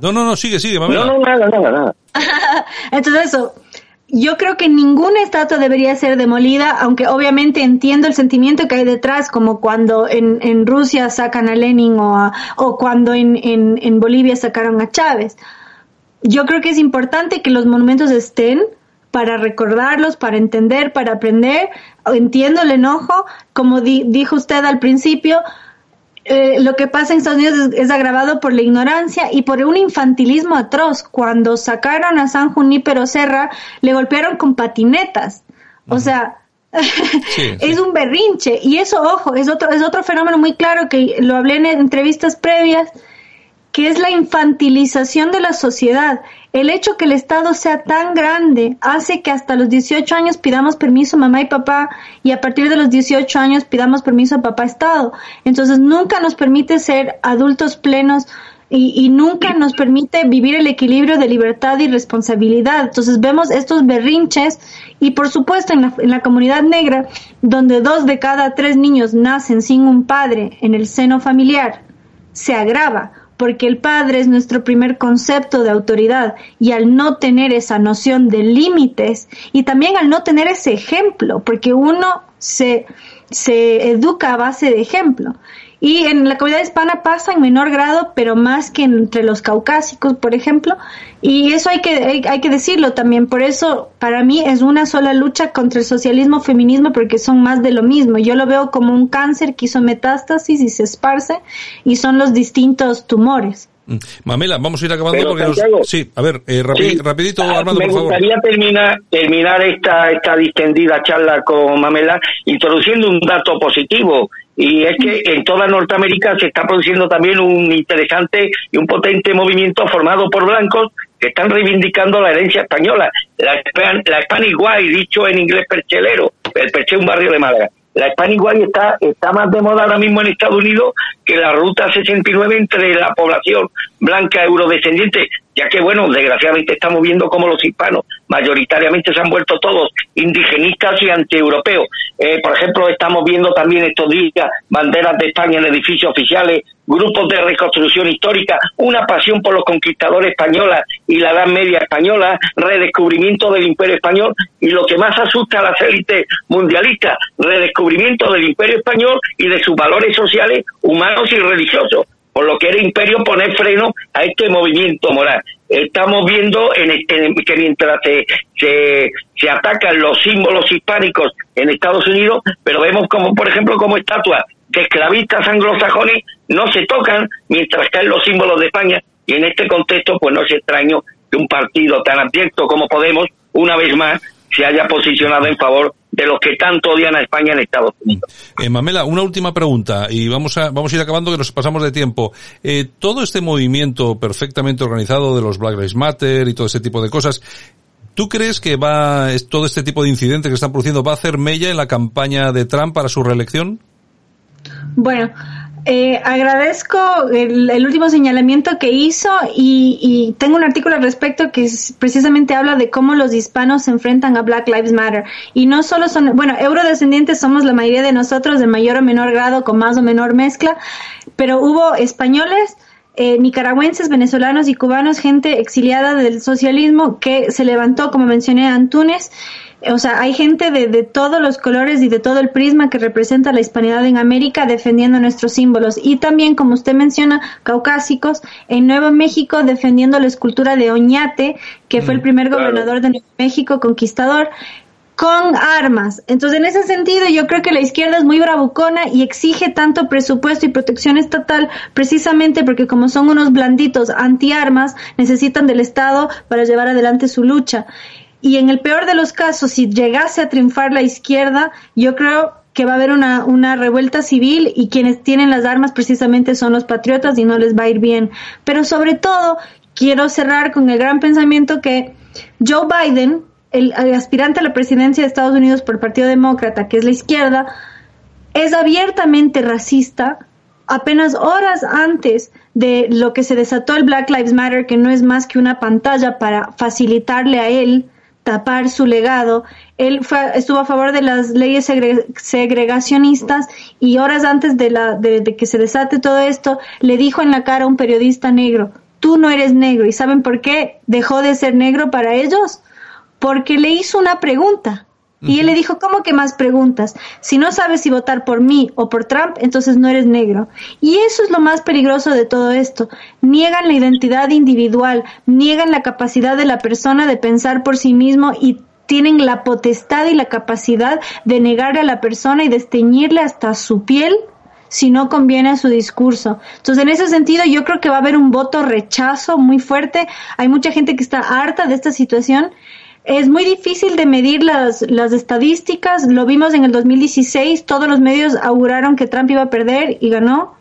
No, no, no, sigue, sigue, No, no, nada, nada, nada. Entonces eso, yo creo que ninguna estatua debería ser demolida, aunque obviamente entiendo el sentimiento que hay detrás, como cuando en, en Rusia sacan a Lenin o, a- o cuando en, en, en Bolivia sacaron a Chávez. Yo creo que es importante que los monumentos estén para recordarlos, para entender, para aprender. Entiendo el enojo, como di- dijo usted al principio, eh, lo que pasa en Estados Unidos es, es agravado por la ignorancia y por un infantilismo atroz. Cuando sacaron a San Junípero Serra, le golpearon con patinetas. O sea, es un berrinche. Y eso, ojo, es otro, es otro fenómeno muy claro que lo hablé en entrevistas previas, que es la infantilización de la sociedad. El hecho que el Estado sea tan grande hace que hasta los 18 años pidamos permiso mamá y papá y a partir de los 18 años pidamos permiso a papá Estado. Entonces nunca nos permite ser adultos plenos y, nunca nos permite vivir el equilibrio de libertad y responsabilidad. Entonces vemos estos berrinches y por supuesto en la comunidad negra, donde dos de cada tres niños nacen sin un padre en el seno familiar, se agrava porque el padre es nuestro primer concepto de autoridad y al no tener esa noción de límites y también al no tener ese ejemplo, porque uno se, se educa a base de ejemplo. Y en la comunidad hispana pasa en menor grado, pero más que entre los caucásicos, por ejemplo. Y eso hay que, hay, hay que decirlo también. Por eso, para mí, es una sola lucha contra el socialismo, feminismo, porque son más de lo mismo. Yo lo veo como un cáncer que hizo metástasis y se esparce, y son los distintos tumores. Mm. Mamela, vamos a ir acabando Pero, porque nos... Santiago. Sí, a ver, eh, rapi- Sí. rapidito, Ah, Armando, Me por favor. gustaría terminar, terminar esta, esta distendida charla con Mamela introduciendo un dato positivo. Y es que en toda Norteamérica se está produciendo también un interesante y un potente movimiento formado por blancos que están reivindicando la herencia española. La, la Spanish dicho en inglés perchelero, el perche es un barrio de Málaga. La Spanish Way está, está más de moda ahora mismo en Estados Unidos que la ruta 69 entre la población blanca eurodescendiente, ya que, bueno, desgraciadamente estamos viendo cómo los hispanos mayoritariamente se han vuelto todos indigenistas y antieuropeos. Eh, por ejemplo, estamos viendo también estos días banderas de España en edificios oficiales, grupos de reconstrucción histórica, una pasión por los conquistadores españoles y la Edad Media española, redescubrimiento del Imperio Español y lo que más asusta a las élites mundialistas, redescubrimiento del Imperio Español y de sus valores sociales, humanos y religiosos por lo que era imperio poner freno a este movimiento moral. Estamos viendo en, en- que mientras se, se, se atacan los símbolos hispánicos en Estados Unidos, pero vemos como, por ejemplo, como estatuas de esclavistas anglosajones no se tocan mientras caen los símbolos de España y en este contexto pues no es extraño que un partido tan abierto como Podemos, una vez más, se haya posicionado en favor de los que tanto odian a España en Estados Unidos. Eh, Mamela, una última pregunta y vamos a, vamos a ir acabando que nos pasamos de tiempo. Eh, todo este movimiento perfectamente organizado de los Black Lives Matter y todo ese tipo de cosas, ¿tú crees que va, todo este tipo de incidentes que están produciendo va a hacer mella en la campaña de Trump para su reelección? Bueno, eh, agradezco el, último señalamiento que hizo y, y tengo un artículo al respecto que es- precisamente habla de cómo los hispanos se enfrentan a Black Lives Matter. Y no solo son, bueno, eurodescendientes somos la mayoría de nosotros de mayor o menor grado, con más o menor mezcla, pero hubo españoles, eh, nicaragüenses, venezolanos y cubanos, gente exiliada del socialismo que se levantó, como mencioné, Antunes. O sea, hay gente de, de todos los colores y de todo el prisma que representa la hispanidad en América defendiendo nuestros símbolos. Y también, como usted menciona, caucásicos en Nuevo México defendiendo la escultura de Oñate, que fue el primer gobernador de Nuevo México conquistador con armas. Entonces, en ese sentido, yo creo que la izquierda es muy bravucona y exige tanto presupuesto y protección estatal precisamente porque como son unos blanditos antiarmas, necesitan del Estado para llevar adelante su lucha. Y en el peor de los casos, si llegase a triunfar la izquierda, yo creo que va a haber una, una revuelta civil y quienes tienen las armas precisamente son los patriotas y no les va a ir bien. Pero sobre todo, quiero cerrar con el gran pensamiento que Joe Biden, el, el aspirante a la presidencia de Estados Unidos por el Partido Demócrata, que es la izquierda, es abiertamente racista. Apenas horas antes de lo que se desató el Black Lives Matter, que no es más que una pantalla para facilitarle a él tapar su legado. Él estuvo a favor de las leyes segregacionistas y horas antes de, la, de, que se desate todo esto, le dijo en la cara a un periodista negro, tú no eres negro. ¿Y saben por qué dejó de ser negro para ellos? Porque le hizo una pregunta. Y él le dijo, ¿cómo que más preguntas? Si no sabes si votar por mí o por Trump, entonces no eres negro. Y eso es lo más peligroso de todo esto. Niegan la identidad individual, niegan la capacidad de la persona de pensar por sí mismo y tienen la potestad y la capacidad de negarle a la persona y desteñirle hasta su piel si no conviene a su discurso. Entonces, en ese sentido, yo creo que va a haber un voto rechazo muy fuerte. Hay mucha gente que está harta de esta situación es muy difícil de medir las, las estadísticas. Lo vimos en el 2016. Todos los medios auguraron que Trump iba a perder y ganó.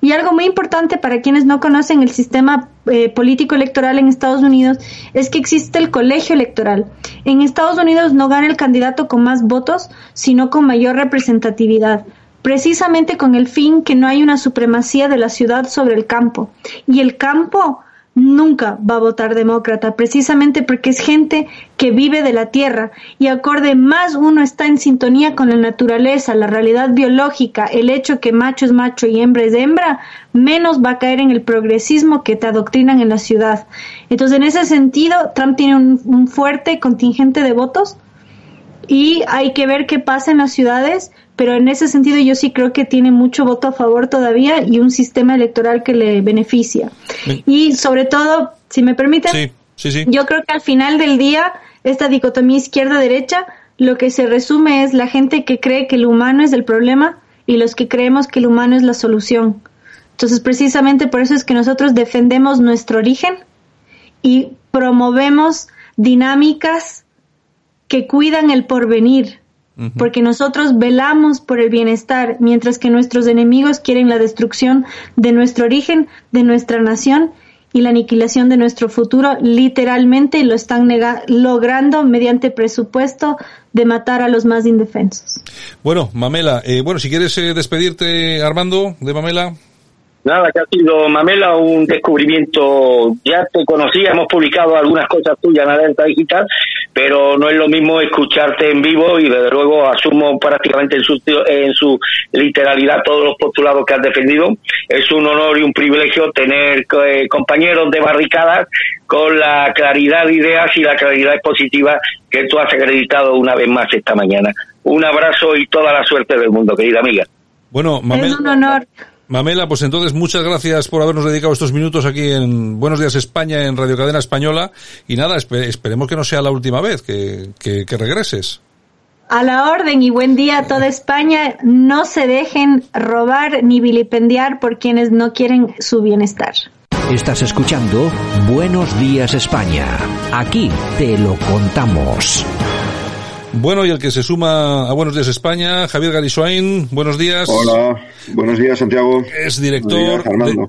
Y algo muy importante para quienes no conocen el sistema eh, político electoral en Estados Unidos es que existe el colegio electoral. En Estados Unidos no gana el candidato con más votos, sino con mayor representatividad precisamente con el fin que no hay una supremacía de la ciudad sobre el campo. Y el campo nunca va a votar demócrata, precisamente porque es gente que vive de la tierra y acorde más uno está en sintonía con la naturaleza, la realidad biológica, el hecho que macho es macho y hembra es hembra, menos va a caer en el progresismo que te adoctrinan en la ciudad. Entonces, en ese sentido, Trump tiene un, un fuerte contingente de votos y hay que ver qué pasa en las ciudades, pero en ese sentido yo sí creo que tiene mucho voto a favor todavía y un sistema electoral que le beneficia. Y sobre todo, si me permiten, yo creo que al final del día, esta dicotomía izquierda-derecha, lo que se resume es la gente que cree que el humano es el problema y los que creemos que el humano es la solución. Entonces, precisamente por eso es que nosotros defendemos nuestro origen y promovemos dinámicas que cuidan el porvenir, porque nosotros velamos por el bienestar, mientras que nuestros enemigos quieren la destrucción de nuestro origen, de nuestra nación y la aniquilación de nuestro futuro, literalmente lo están logrando mediante presupuesto de matar a los más indefensos. Bueno, Mamela, eh, bueno, si quieres eh, despedirte, Armando, de Mamela. Nada, que ha sido Mamela un descubrimiento, ya te conocía, hemos publicado algunas cosas tuyas en Alerta Digital, pero no es lo mismo escucharte en vivo y desde luego asumo prácticamente en su, en su literalidad todos los postulados que has defendido. Es un honor y un privilegio tener eh, compañeros de barricadas con la claridad de ideas y la claridad expositiva que tú has acreditado una vez más esta mañana. Un abrazo y toda la suerte del mundo, querida amiga. Bueno, Es un honor. Mamela, pues entonces muchas gracias por habernos dedicado estos minutos aquí en Buenos Días España, en Radio Cadena Española. Y nada, esperemos que no sea la última vez que, que regreses. A la orden y buen día a toda España. No se dejen robar ni vilipendiar por quienes no quieren su bienestar. Estás escuchando Buenos Días España. Aquí te lo contamos. Bueno, y el que se suma a Buenos Días España, Javier Gariswain, buenos días. Hola, buenos días Santiago. Es director,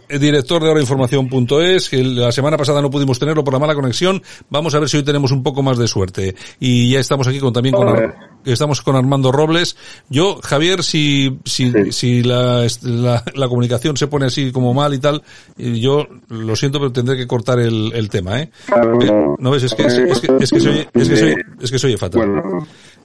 de, director de horainformación.es, que la semana pasada no pudimos tenerlo por la mala conexión. Vamos a ver si hoy tenemos un poco más de suerte. Y ya estamos aquí con también con, estamos con Armando Robles. Yo, Javier, si, si, si la, la, comunicación se pone así como mal y tal, yo lo siento, pero tendré que cortar el, el tema, ¿eh? eh no ves, es que, es, que, es que, se oye, es que se oye, es que se oye fatal.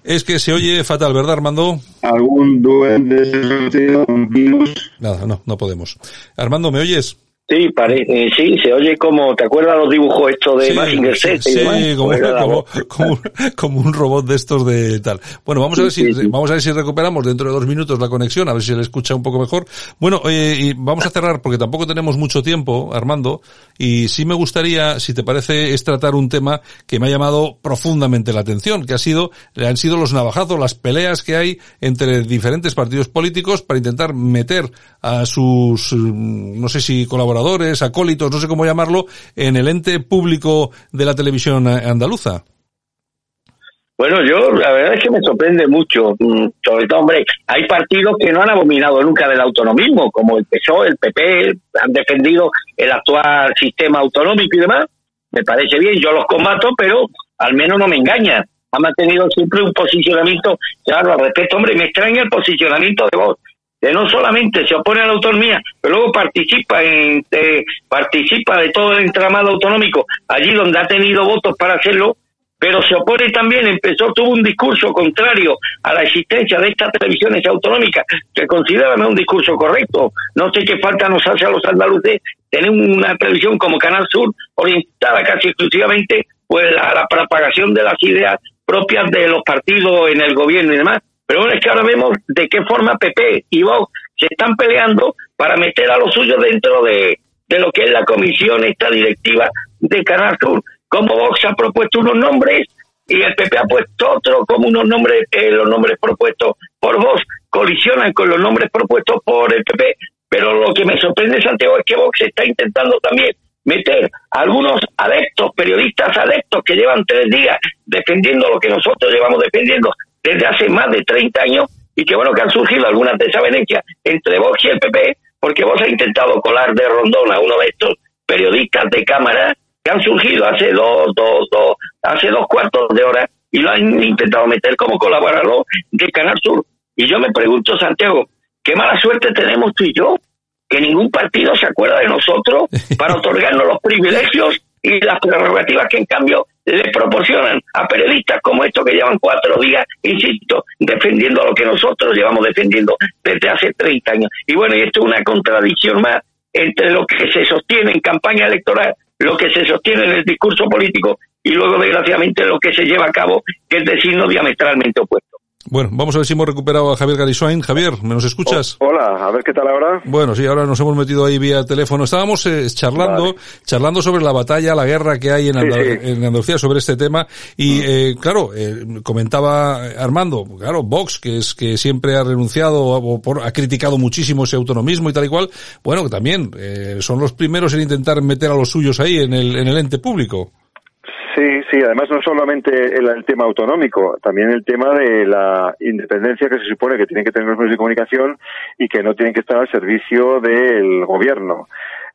Es que se oye fatal, ¿verdad, Armando? ¿Algún duende, un virus? Nada, no, no podemos. Armando, ¿me oyes? Sí, parece, sí, se oye como, ¿te acuerdas los dibujos estos de Mazinger Z? Sí, como, como, como, como, un robot de estos de tal. Bueno, vamos a ver si, vamos a ver si recuperamos dentro de dos minutos la conexión, a ver si se le escucha un poco mejor. Bueno, eh, y vamos a cerrar porque tampoco tenemos mucho tiempo, Armando, y sí me gustaría, si te parece, es tratar un tema que me ha llamado profundamente la atención, que ha sido, han sido los navajazos, las peleas que hay entre diferentes partidos políticos para intentar meter a sus, no sé si colaboradores acólitos, no sé cómo llamarlo, en el ente público de la televisión andaluza? Bueno, yo la verdad es que me sorprende mucho. Mm, sobre todo, hombre, hay partidos que no han abominado nunca del autonomismo, como el PSOE, el PP, han defendido el actual sistema autonómico y demás. Me parece bien, yo los combato, pero al menos no me engañan. Han mantenido siempre un posicionamiento, claro, al respecto. Hombre, me extraña el posicionamiento de vos que no solamente se opone a la autonomía, pero luego participa en, participa de todo el entramado autonómico allí donde ha tenido votos para hacerlo, pero se opone también, empezó, tuvo un discurso contrario a la existencia de estas televisiones autonómicas, que consideran un discurso correcto. No sé qué falta nos hace a los andaluces tener una televisión como Canal Sur orientada casi exclusivamente pues a la propagación de las ideas propias de los partidos en el gobierno y demás. Pero bueno, es que ahora vemos de qué forma PP y Vox se están peleando para meter a los suyos dentro de, de lo que es la comisión, esta directiva de Canal Sur. Como Vox ha propuesto unos nombres y el PP ha puesto otro, como unos nombres, eh, los nombres propuestos por Vox colisionan con los nombres propuestos por el PP, pero lo que me sorprende, Santiago, es que Vox está intentando también meter a algunos adeptos, periodistas adeptos que llevan tres días defendiendo lo que nosotros llevamos defendiendo desde hace más de 30 años y que bueno que han surgido algunas desavenencias entre Vox y el PP, porque Vox ha intentado colar de rondón a uno de estos periodistas de cámara que han surgido hace dos, dos, dos, hace dos cuartos de hora y lo han intentado meter como colaborador de Canal Sur. Y yo me pregunto, Santiago, qué mala suerte tenemos tú y yo, que ningún partido se acuerda de nosotros para otorgarnos los privilegios y las prerrogativas que en cambio le proporcionan a periodistas como estos que llevan cuatro días, insisto, defendiendo lo que nosotros llevamos defendiendo desde hace 30 años. Y bueno, y esto es una contradicción más entre lo que se sostiene en campaña electoral lo que se sostiene en el discurso político y luego, desgraciadamente, lo que se lleva a cabo, que es decir, no diametralmente opuesto. Bueno, vamos a ver si hemos recuperado a Javier Gariswain. Javier, ¿me nos escuchas? Oh, hola, a ver qué tal ahora. Bueno, sí, ahora nos hemos metido ahí vía teléfono. Estábamos eh, charlando, charlando sobre la batalla, la guerra que hay en, Andalucía sobre este tema. Y, mm. eh, claro, eh, comentaba Armando, claro, Vox, que es que siempre ha renunciado o por, ha criticado muchísimo ese autonomismo y tal y cual. Bueno, que también eh, son los primeros en intentar meter a los suyos ahí en el, en el ente público. Sí, sí, además no solamente el, tema autonómico, también el tema de la independencia que se supone que tienen que tener los medios de comunicación y que no tienen que estar al servicio del gobierno.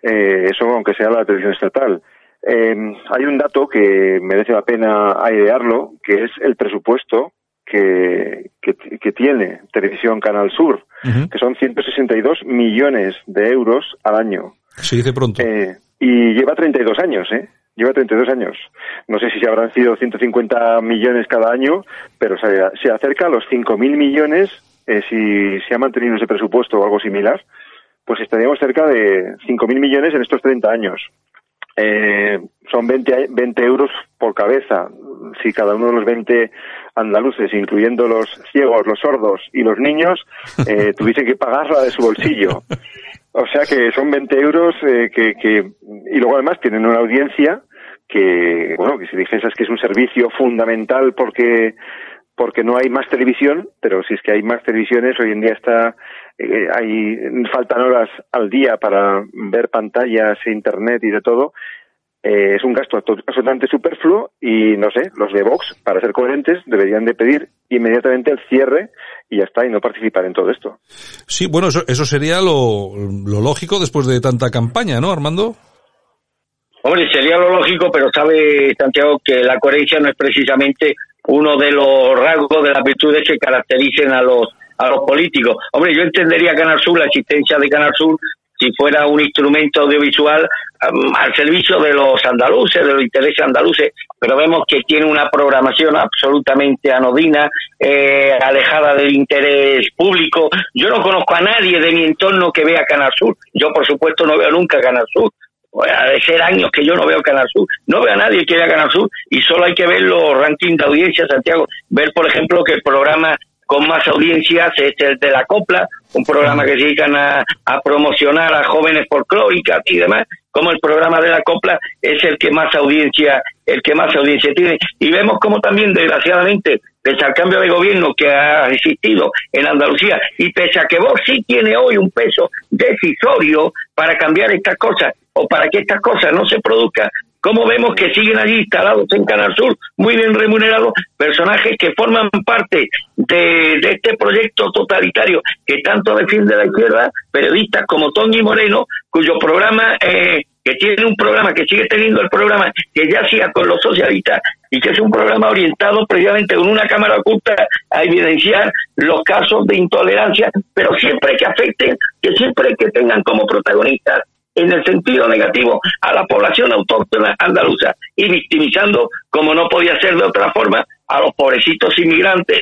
Eh, eso aunque sea la televisión estatal. Eh, hay un dato que merece la pena airearlo, que es el presupuesto que, que, tiene Televisión Canal Sur, que son 162 millones de euros al año. Se dice pronto. Eh, y lleva 32 años, ¿eh? Lleva 32 años. No sé si se habrán sido 150 millones cada año, pero se, acerca a los 5.000 millones eh, si se ha mantenido ese presupuesto o algo similar, pues estaríamos cerca de 5.000 millones en estos 30 años. Eh, son 20, 20 euros por cabeza. Si cada uno de los 20 andaluces, incluyendo los ciegos, los sordos y los niños, eh, tuviesen que pagarla de su bolsillo. O sea que son 20 euros eh, que, que, y luego además tienen una audiencia que, bueno, que si dijeses que es un servicio fundamental porque porque no hay más televisión, pero si es que hay más televisiones, hoy en día está, eh, hay, faltan horas al día para ver pantallas, internet y de todo, eh, es un gasto absolutamente superfluo y no sé, los de Vox, para ser coherentes, deberían de pedir inmediatamente el cierre y ya está, y no participar en todo esto. Sí, bueno, eso, eso sería lo, lo lógico después de tanta campaña, ¿no, Armando? Hombre, sería lo lógico, pero sabe Santiago que la coherencia no es precisamente uno de los rasgos de las virtudes que caractericen a los a los políticos. Hombre, yo entendería Canal Sur, la existencia de Canal Sur, si fuera un instrumento audiovisual um, al servicio de los andaluces, de los intereses andaluces, pero vemos que tiene una programación absolutamente anodina, eh, alejada del interés público. Yo no conozco a nadie de mi entorno que vea Canal Sur. Yo, por supuesto, no veo nunca Canal Sur de ser años que yo no veo Canal Sur, no veo a nadie que vea Canal Sur y solo hay que ver los rankings de audiencia, Santiago, ver por ejemplo que el programa con más audiencias es el de la Copla, un programa que se dedican a, a promocionar a jóvenes folclóricas y demás, como el programa de la Copla es el que más audiencia, el que más audiencia tiene. Y vemos como también, desgraciadamente, pese al cambio de gobierno que ha existido en Andalucía y pese a que vos sí tiene hoy un peso decisorio para cambiar estas cosas o para que estas cosas no se produzcan, como vemos que siguen allí instalados en Canal Sur, muy bien remunerados, personajes que forman parte de, este proyecto totalitario que tanto defiende la izquierda, periodistas como Tony Moreno, cuyo programa, eh, que tiene un programa, que sigue teniendo el programa que ya hacía con los socialistas y que es un programa orientado previamente con una cámara oculta a evidenciar los casos de intolerancia, pero siempre que afecten, que siempre que tengan como protagonistas en el sentido negativo a la población autóctona andaluza y victimizando, como no podía ser de otra forma, a los pobrecitos inmigrantes,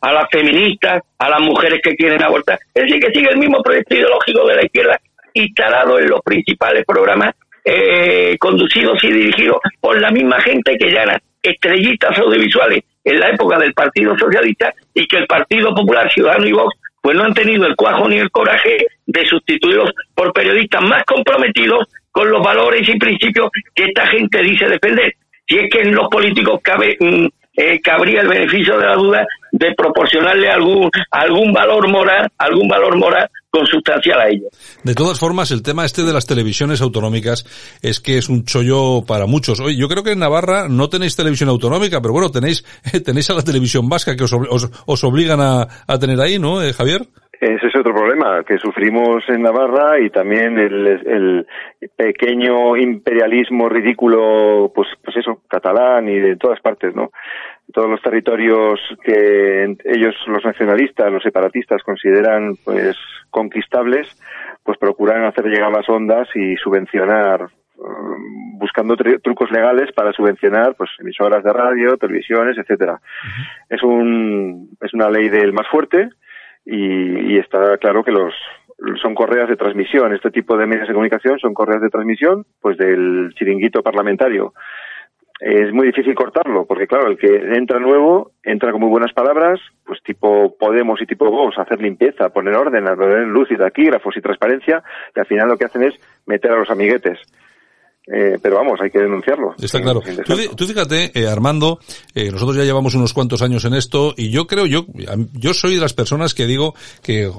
a las feministas, a las mujeres que quieren abortar. Es decir, que sigue el mismo proyecto ideológico de la izquierda instalado en los principales programas eh, conducidos y dirigidos por la misma gente que ya eran estrellitas audiovisuales en la época del Partido Socialista y que el Partido Popular Ciudadano y Vox pues no han tenido el cuajo ni el coraje de sustituirlos por periodistas más comprometidos con los valores y principios que esta gente dice defender. Si es que en los políticos cabe, mm, eh, cabría el beneficio de la duda de proporcionarle algún algún valor moral, algún valor moral consustancial a ellos. De todas formas, el tema este de las televisiones autonómicas es que es un chollo para muchos. Oye, yo creo que en Navarra no tenéis televisión autonómica, pero bueno, tenéis tenéis a la televisión vasca que os, os, obligan a, a, tener ahí, ¿no, eh, Javier? Ese es otro problema que sufrimos en Navarra y también el, el, pequeño imperialismo ridículo, pues, pues eso, catalán y de todas partes, ¿no? Todos los territorios que ellos, los nacionalistas, los separatistas, consideran pues conquistables, pues procuran hacer llegar las ondas y subvencionar um, buscando trucos legales para subvencionar pues emisoras de radio, televisiones, etcétera. Es un es una ley del más fuerte y, está claro que los son correas de transmisión. Este tipo de medios de comunicación son correas de transmisión, pues del chiringuito parlamentario. Es muy difícil cortarlo, porque claro, el que entra nuevo entra con muy buenas palabras, pues tipo Podemos y tipo Vox, hacer limpieza, poner orden, poner luz y taquígrafos y transparencia, y al final lo que hacen es meter a los amiguetes. Eh, pero vamos, hay que denunciarlo. Está claro. Tú, fíjate, eh, Armando, eh, nosotros ya llevamos unos cuantos años en esto y yo creo, yo, yo soy de las personas que digo que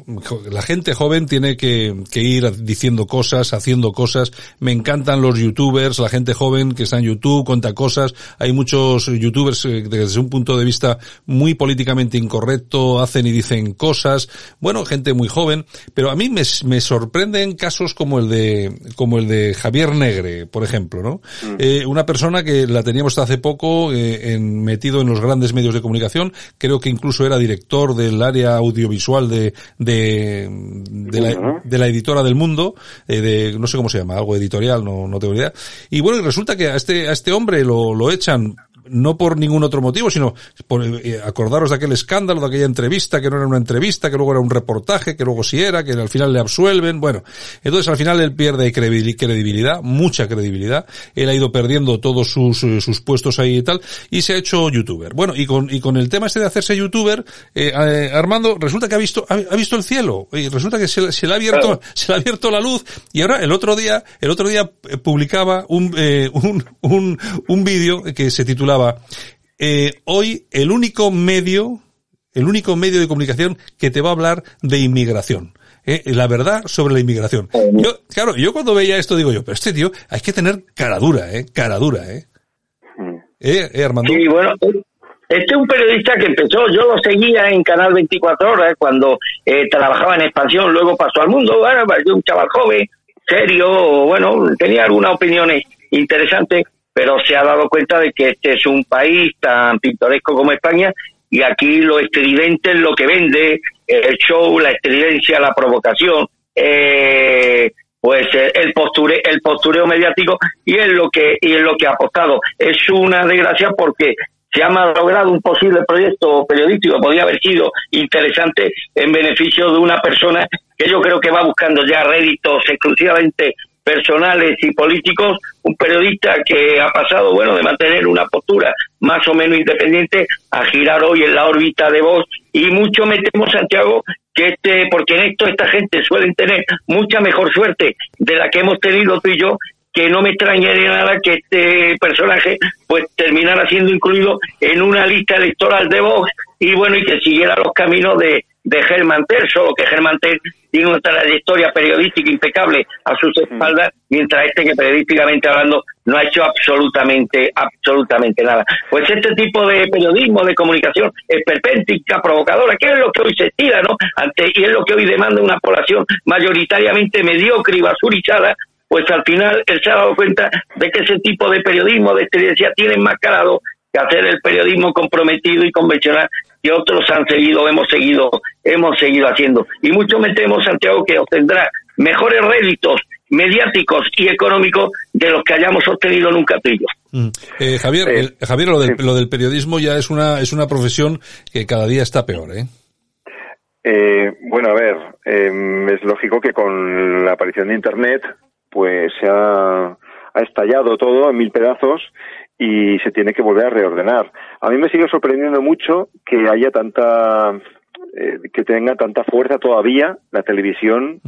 la gente joven tiene que, ir diciendo cosas, haciendo cosas. Me encantan los youtubers, la gente joven que está en YouTube, cuenta cosas. Hay muchos youtubers desde un punto de vista muy políticamente incorrecto, hacen y dicen cosas. Bueno, gente muy joven, pero a mí me, me sorprenden casos como el de, como el de Javier Negre, por ejemplo, ¿no? Mm. Eh, una persona que la teníamos hasta hace poco eh, en, metido en los grandes medios de comunicación, creo que incluso era director del área audiovisual de, de, de, la, de la, editora del mundo, eh, de, no sé cómo se llama, algo editorial, no, no tengo idea. Y bueno, resulta que a este, a este hombre lo, lo echan no por ningún otro motivo, sino por eh, acordaros de aquel escándalo, de aquella entrevista, que no era una entrevista, que luego era un reportaje, que luego sí era, que al final le absuelven, bueno. Entonces al final él pierde credibilidad, mucha credibilidad, él ha ido perdiendo todos sus, eh, sus puestos ahí y tal, y se ha hecho youtuber. Bueno, y con, y con el tema este de hacerse youtuber, eh, eh Armando, resulta que ha visto, ha, visto el cielo, y resulta que se, se, le ha abierto, se le ha abierto la luz, y ahora el otro día, el otro día publicaba un, un, un, un vídeo que se titulaba eh, hoy el único medio, el único medio de comunicación que te va a hablar de inmigración. Eh, la verdad sobre la inmigración. Yo, claro, yo cuando veía esto digo yo, pero este tío hay que tener cara dura, eh, cara dura, eh. ¿Eh, eh Armando? Sí, bueno, este es un periodista que empezó, yo lo seguía en Canal 24 Horas cuando eh, trabajaba en Expansión, luego pasó al mundo, bueno, un chaval joven, serio, bueno, tenía algunas opiniones interesantes pero se ha dado cuenta de que este es un país tan pintoresco como España y aquí lo estridente es lo que vende, el show, la estridencia, la provocación, eh, pues eh, el posture, el postureo mediático y es lo que y es lo que ha apostado. Es una desgracia porque se ha logrado un posible proyecto periodístico, podría haber sido interesante en beneficio de una persona que yo creo que va buscando ya réditos exclusivamente personales y políticos, un periodista que ha pasado, bueno, de mantener una postura más o menos independiente a girar hoy en la órbita de voz y mucho me temo, Santiago, que este, porque en esto esta gente suelen tener mucha mejor suerte de la que hemos tenido tú y yo, que no me extrañaría nada que este personaje pues terminara siendo incluido en una lista electoral de Vox y bueno, y que siguiera los caminos de, de Germán Ter, solo que Germán Ter tiene una trayectoria periodística impecable a sus espaldas, mientras este que periodísticamente hablando no ha hecho absolutamente, absolutamente nada. Pues este tipo de periodismo, de comunicación esperpéntica, provocadora, que es lo que hoy se tira, ¿no? Ante, y es lo que hoy demanda una población mayoritariamente mediocre y basurizada, pues al final él se ha dado cuenta de que ese tipo de periodismo, de experiencia, tiene enmascarado que hacer el periodismo comprometido y convencional que otros han seguido, hemos seguido, hemos seguido haciendo. Y mucho me temo, Santiago, que obtendrá mejores réditos mediáticos y económicos de los que hayamos obtenido nunca tú y yo. Mm. Eh, Javier, el- Javier, lo del, lo del periodismo ya es una es una profesión que cada día está peor, ¿eh? Eh, bueno, a ver, eh, es lógico que con la aparición de Internet, pues se ha, ha estallado todo en mil pedazos y se tiene que volver a reordenar. A mí me sigue sorprendiendo mucho que haya tanta, eh, que tenga tanta fuerza todavía la televisión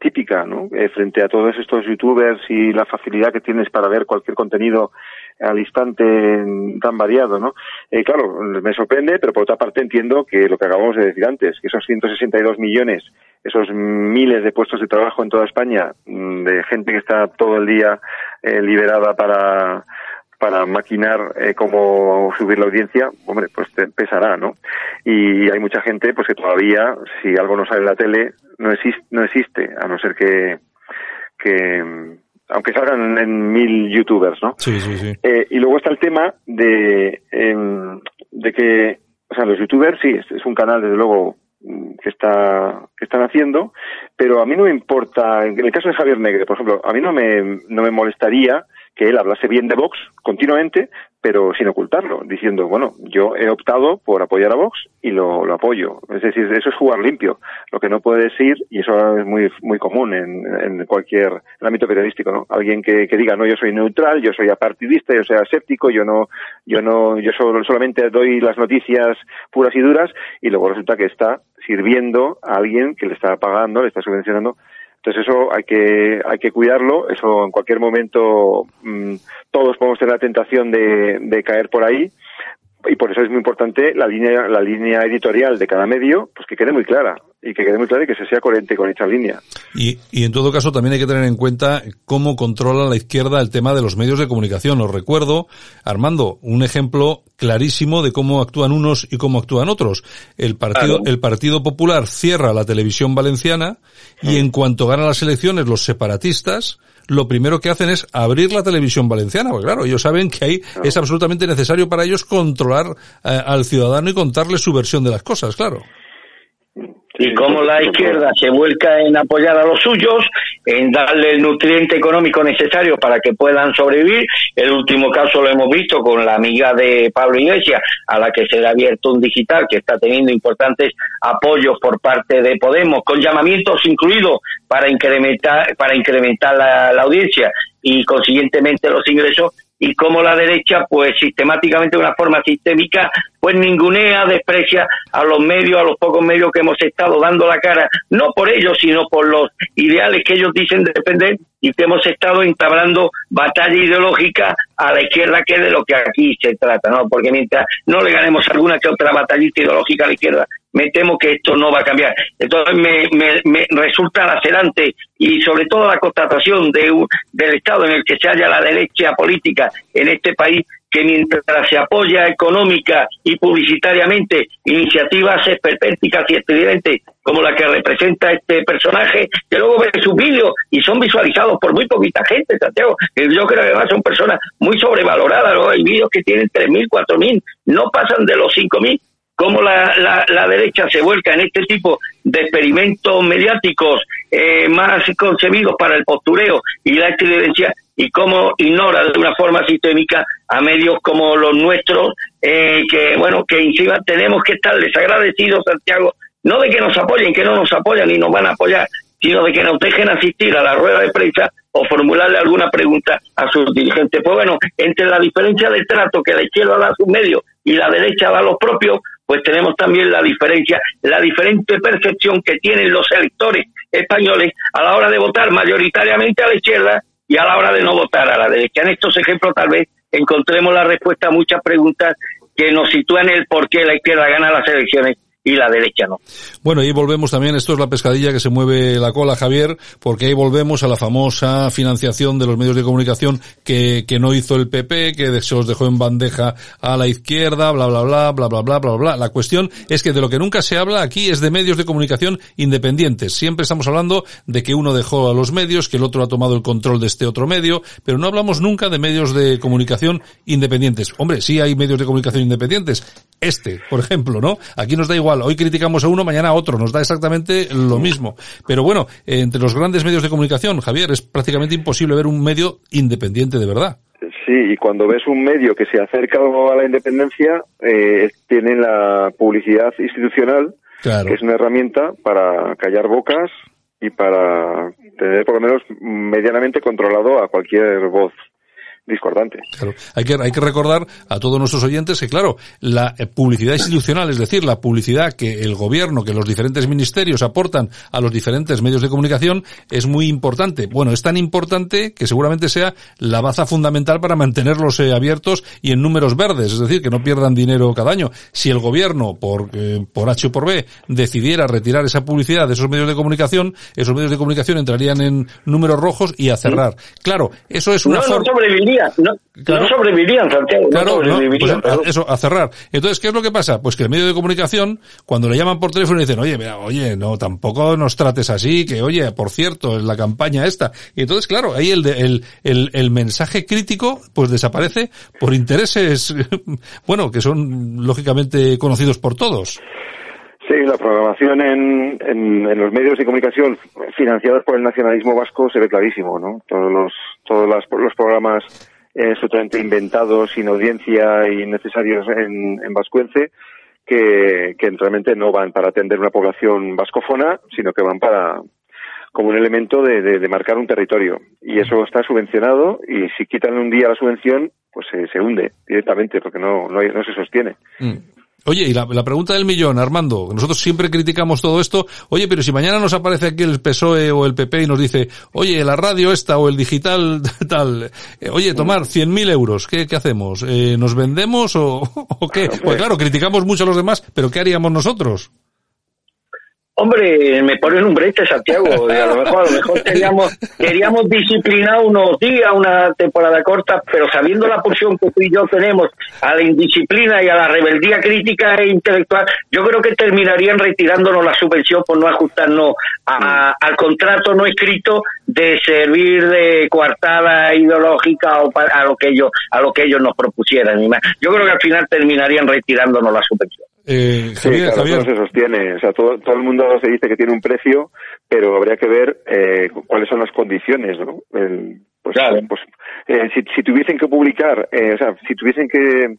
típica, ¿no? Eh, frente a todos estos youtubers y la facilidad que tienes para ver cualquier contenido al instante tan variado, ¿no? Eh, claro, me sorprende, pero por otra parte entiendo que lo que acabamos de decir antes, que esos 162 millones, esos miles de puestos de trabajo en toda España, mm, de gente que está todo el día eh, liberada para para maquinar eh, cómo subir la audiencia, hombre, pues te pesará, ¿no? Y hay mucha gente pues que todavía, si algo no sale en la tele, no existe, no existe, a no ser que, que aunque salgan en mil youtubers, ¿no? Sí, sí, sí. Eh, y luego está el tema de, em, de que, o sea, los youtubers sí, es, es un canal desde luego que está que están haciendo, pero a mí no me importa, en el caso de Javier Negre, por ejemplo, a mí no me, no me molestaría que él hablase bien de Vox continuamente, pero sin ocultarlo, diciendo, bueno, yo he optado por apoyar a Vox y lo, lo apoyo. Es decir, eso es jugar limpio. Lo que no puede decir, y eso es muy muy común en, en cualquier ámbito periodístico, ¿no? Alguien que, que diga, no, yo soy neutral, yo soy apartidista, yo soy aséptico, yo no, yo no, yo solo, solamente doy las noticias puras y duras, y luego resulta que está sirviendo a alguien que le está pagando, le está subvencionando entonces eso hay que hay que cuidarlo. Eso en cualquier momento mm, todos podemos tener la tentación de, de caer por ahí y por eso es muy importante la línea la línea editorial de cada medio, pues que quede muy clara y que quede muy clara y que se sea coherente con esa línea. Y, y en todo caso también hay que tener en cuenta cómo controla la izquierda el tema de los medios de comunicación. Os recuerdo, Armando, un ejemplo clarísimo de cómo actúan unos y cómo actúan otros. El partido, Claro. el Partido Popular cierra la televisión valenciana y en cuanto ganan las elecciones los separatistas, lo primero que hacen es abrir la televisión valenciana, porque claro, ellos saben que ahí es absolutamente necesario para ellos controlar eh, al ciudadano y contarle su versión de las cosas, claro. Y cómo la izquierda se vuelca en apoyar a los suyos, en darle el nutriente económico necesario para que puedan sobrevivir. El último caso lo hemos visto con la amiga de Pablo Iglesias, a la que se le ha abierto un digital que está teniendo importantes apoyos por parte de Podemos, con llamamientos incluidos para incrementar, para incrementar la, la audiencia y consiguientemente los ingresos y cómo la derecha, pues sistemáticamente de una forma sistémica, pues ningunea, desprecia a los medios, a los pocos medios que hemos estado dando la cara, no por ellos, sino por los ideales que ellos dicen defender y que hemos estado entablando batalla ideológica a la izquierda, que es de lo que aquí se trata, ¿no? Porque mientras no le ganemos alguna que otra batallita ideológica a la izquierda, me temo que esto no va a cambiar. Entonces me, me, me resulta lacerante y sobre todo la constatación de un- del estado en el que se halla la derecha política en este país que mientras se apoya económica y publicitariamente iniciativas esperpénticas y estridentes como la que representa este personaje, que luego ve sus vídeos y son visualizados por muy poquita gente, Santiago, yo creo que además son personas muy sobrevaloradas, ¿no? hay vídeos que tienen 3.000, 4.000, no pasan de los 5.000, cómo la, la, la derecha se vuelca en este tipo de experimentos mediáticos eh, más concebidos para el postureo y la estridencia y cómo ignora de una forma sistémica a medios como los nuestros eh, que bueno que encima tenemos que estar desagradecidos Santiago no de que nos apoyen que no nos apoyan ni nos van a apoyar sino de que nos dejen asistir a la rueda de prensa o formularle alguna pregunta a sus dirigentes. Pues bueno, entre la diferencia de trato que la izquierda da a sus medios y la derecha da a los propios, pues tenemos también la diferencia, la diferente percepción que tienen los electores españoles a la hora de votar mayoritariamente a la izquierda y a la hora de no votar a la derecha. En estos ejemplos tal vez encontremos la respuesta a muchas preguntas que nos sitúan el por qué la izquierda gana las elecciones y la derecha no. Bueno, ahí volvemos también, esto es la pescadilla que se mueve la cola, Javier, porque ahí volvemos a la famosa financiación de los medios de comunicación que, que no hizo el PP, que se los dejó en bandeja a la izquierda, bla, bla, bla, bla, bla, bla, bla, bla. La cuestión es que de lo que nunca se habla aquí es de medios de comunicación independientes. Siempre estamos hablando de que uno dejó a los medios, que el otro ha tomado el control de este otro medio, pero no hablamos nunca de medios de comunicación independientes. Hombre, sí hay medios de comunicación independientes. Este, por ejemplo, ¿no? Aquí nos da igual igual. Hoy criticamos a uno, mañana a otro. Nos da exactamente lo mismo. Pero bueno, entre los grandes medios de comunicación, Javier, es prácticamente imposible ver un medio independiente de verdad. Sí, y cuando ves un medio que se acerca a la independencia, eh, tiene la publicidad institucional, que es una herramienta para callar bocas y para tener por lo menos medianamente controlado a cualquier voz discordante. Claro. Hay que, hay que recordar a todos nuestros oyentes que, claro, la eh, publicidad institucional, es decir, la publicidad que el gobierno, que los diferentes ministerios aportan a los diferentes medios de comunicación, es muy importante. Bueno, es tan importante que seguramente sea la baza fundamental para mantenerlos eh, abiertos y en números verdes, es decir, que no pierdan dinero cada año. Si el gobierno, por, eh, por H o por B, decidiera retirar esa publicidad de esos medios de comunicación, esos medios de comunicación entrarían en números rojos y a cerrar. Claro, eso es una forma no, no sobrevivirían, Santiago. Claro, pues eso, a cerrar. Entonces, ¿qué es lo que pasa? Pues que el medio de comunicación, cuando le llaman por teléfono y dicen, oye, mira, oye, no, tampoco nos trates así, que oye, por cierto, es la campaña esta. Y entonces, claro, ahí el, el, el, el mensaje crítico, pues desaparece por intereses, bueno, que son lógicamente conocidos por todos. Sí, la programación en, en, los medios de comunicación financiados por el nacionalismo vasco se ve clarísimo, ¿no? Todos los, todos los programas eh, absolutamente inventados, sin audiencia y necesarios en, en vascuence, que, que realmente no van para atender una población vascofona, sino que van para como un elemento de, de, marcar un territorio. Y eso está subvencionado y si quitan un día la subvención, pues se, se hunde directamente porque no, no, no se sostiene. Mm. Oye, y la, pregunta del millón, Armando, nosotros siempre criticamos todo esto, oye, pero si mañana nos aparece aquí el PSOE o el PP y nos dice, oye, la radio esta o el digital tal, eh, oye, tomar 100.000 euros, ¿qué, qué hacemos? Eh, ¿Nos vendemos o, o qué? Pues claro, criticamos mucho a los demás, pero ¿qué haríamos nosotros? Hombre, me ponen un brete, Santiago. a lo mejor, a lo mejor queríamos, queríamos disciplinar unos días, una temporada corta, pero sabiendo la pulsión que tú y yo tenemos a la indisciplina y a la rebeldía crítica e intelectual, yo creo que terminarían retirándonos la subvención por no ajustarnos al contrato no escrito de servir de coartada ideológica o a lo que ellos, a lo que ellos nos propusieran. Yo creo que al final terminarían retirándonos la subvención. Eh, Javier, sí, claro, no se sostiene. O sea, todo, todo el mundo se dice que tiene un precio, pero habría que ver eh, cuáles son las condiciones, ¿no? pues, pues eh, si, si, tuviesen que publicar, eh, o sea, si tuviesen que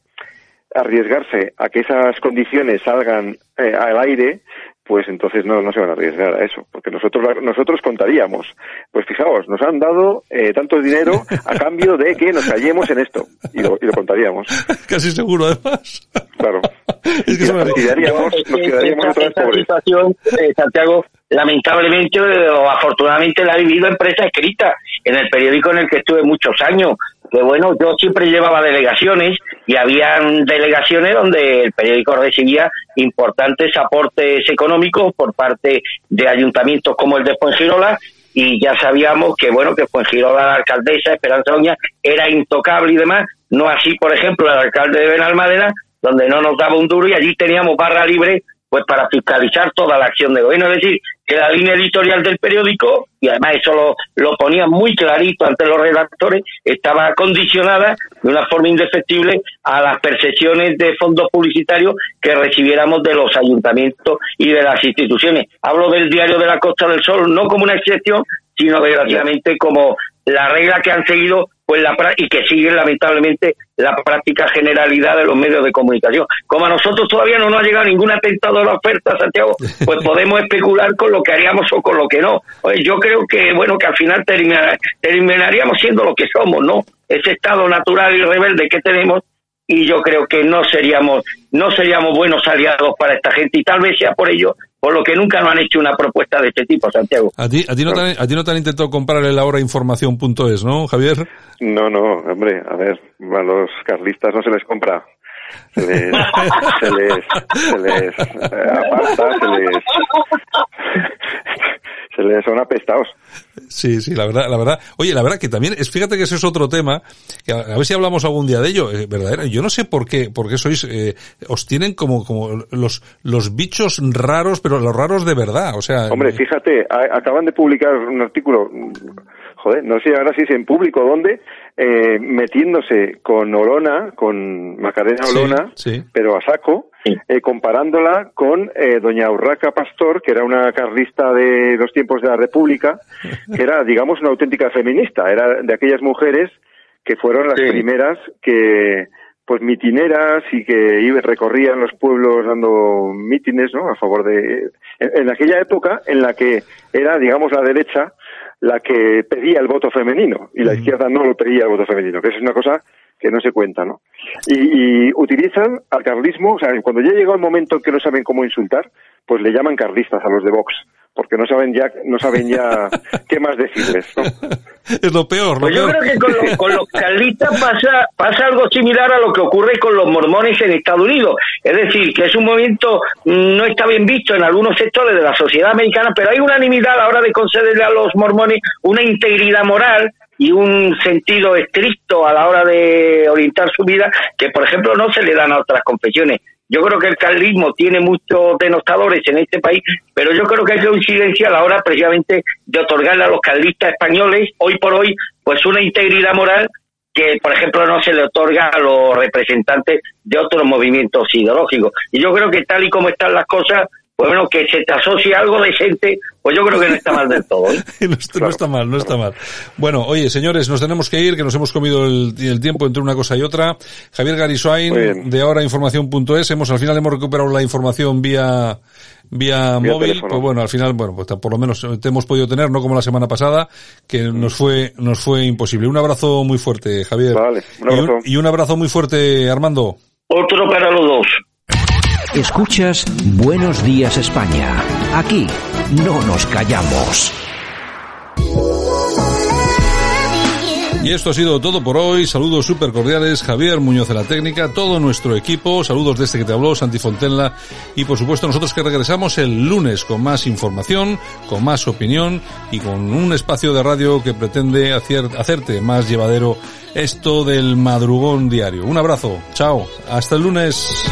arriesgarse a que esas condiciones salgan eh, al aire, pues entonces no, no se van a arriesgar a eso, porque nosotros nosotros contaríamos, pues fijaos, nos han dado eh, tanto dinero a cambio de que nos callemos en esto, y lo, y lo contaños Casi seguro, además. Claro. Es que y nos quedaríamos, nos quedaríamos otra vez pobres. situación, eh, Santiago, lamentablemente o afortunadamente la ha vivido empresa escrita en el periódico en el que estuve muchos años, que bueno, yo siempre llevaba delegaciones y habían delegaciones donde el periódico recibía importantes aportes económicos por parte de ayuntamientos como el de Fuengirola y ya sabíamos que bueno que Fuengirola la alcaldesa Esperanza Oña era intocable y demás, no así por ejemplo el alcalde de Benalmádena donde no nos daba un duro y allí teníamos barra libre pues para fiscalizar toda la acción de gobierno. Es decir, que la línea editorial del periódico, y además eso lo, lo ponía muy clarito ante los redactores, estaba condicionada de una forma indefectible a las percepciones de fondos publicitarios que recibiéramos de los ayuntamientos y de las instituciones. Hablo del diario de la Costa del Sol no como una excepción, sino desgraciadamente como la regla que han seguido pues la y que sigue lamentablemente la práctica generalidad de los medios de comunicación. Como a nosotros todavía no nos ha llegado ningún atentado a la oferta, Santiago, pues podemos especular con lo que haríamos o con lo que no. Oye, yo creo que bueno que al final terminaríamos siendo lo que somos, ¿no? Ese estado natural y rebelde que tenemos y yo creo que no seríamos no seríamos buenos aliados para esta gente y tal vez sea por ello por lo que nunca nos han hecho una propuesta de este tipo, Santiago. ¿A ti, a ti, no, te, han, a ti no te han intentado comprarle la hora información.es, ¿no, Javier? No, no, hombre, a ver, a los carlistas no se les compra. Se les, se les, se les eh, aparta, se les, se les son apestados. Sí, sí, la verdad, la verdad. Oye, la verdad que también es, fíjate que ese es otro tema, que a, ver si hablamos algún día de ello, eh, verdadera. Yo no sé por qué, por qué sois, eh, os tienen como, como los, los bichos raros, pero los raros de verdad, o sea. Hombre, eh, fíjate, acaban de publicar un artículo, joder, no sé ahora si es en público o dónde, eh, metiéndose con Olona, con Macarena Olona, pero a saco, eh, comparándola con eh, doña Urraca Pastor, que era una carlista de los tiempos de la República, que era, digamos, una auténtica feminista, era de aquellas mujeres que fueron las primeras que, pues mitineras y que iban, recorrían los pueblos dando mítines, ¿no? A favor de, en, en aquella época en la que era, digamos, la derecha la que pedía el voto femenino y la izquierda no lo pedía el voto femenino, que es una cosa que no se cuenta, ¿no? Y, y utilizan al carlismo, o sea, cuando ya llega el momento en que no saben cómo insultar, pues le llaman carlistas a los de Vox, porque no saben ya, no saben ya qué más decirles, ¿no? Es lo peor, lo Pues yo peor. creo que con, los- con los carlistas pasa, pasa algo similar a lo que ocurre con los mormones en Estados Unidos. Es decir, que es un movimiento mm, no está bien visto en algunos sectores de la sociedad americana, pero hay unanimidad a la hora de concederle a los mormones una integridad moral y un sentido estricto a la hora de orientar su vida que, por ejemplo, no se le dan a otras confesiones. Yo creo que el carlismo tiene muchos denostadores en este país, pero yo creo que hay coincidencia a la hora precisamente de otorgarle a los carlistas españoles, hoy por hoy, pues una integridad moral que, por ejemplo, no se le otorga a los representantes de otros movimientos ideológicos. Y yo creo que tal y como están las cosas, bueno, que se te asocie algo decente, pues yo creo que no está mal del todo. ¿eh? no, está, no está mal, no está mal. Bueno, oye, señores, nos tenemos que ir, que nos hemos comido el, el tiempo entre una cosa y otra. Javier Garisoain, de ahorainformación.es, hemos, al final hemos recuperado la información vía, vía, Vía móvil. teléfono. Pues bueno, al final, bueno, pues por lo menos te hemos podido tener, no como la semana pasada, que nos fue, nos fue imposible. Un abrazo muy fuerte, Javier. Vale, un Y abrazo. y un abrazo muy fuerte, Armando. Otro para los dos. Escuchas Buenos Días España. Aquí no nos callamos. Y esto ha sido todo por hoy. Saludos súper cordiales. Javier Muñoz de la Técnica, todo nuestro equipo. Saludos de este que te habló, Santi Fontenla. Y por supuesto nosotros que regresamos el lunes con más información, con más opinión y con un espacio de radio que pretende hacer, hacerte más llevadero esto del madrugón diario. Un abrazo. Chao. Hasta el lunes.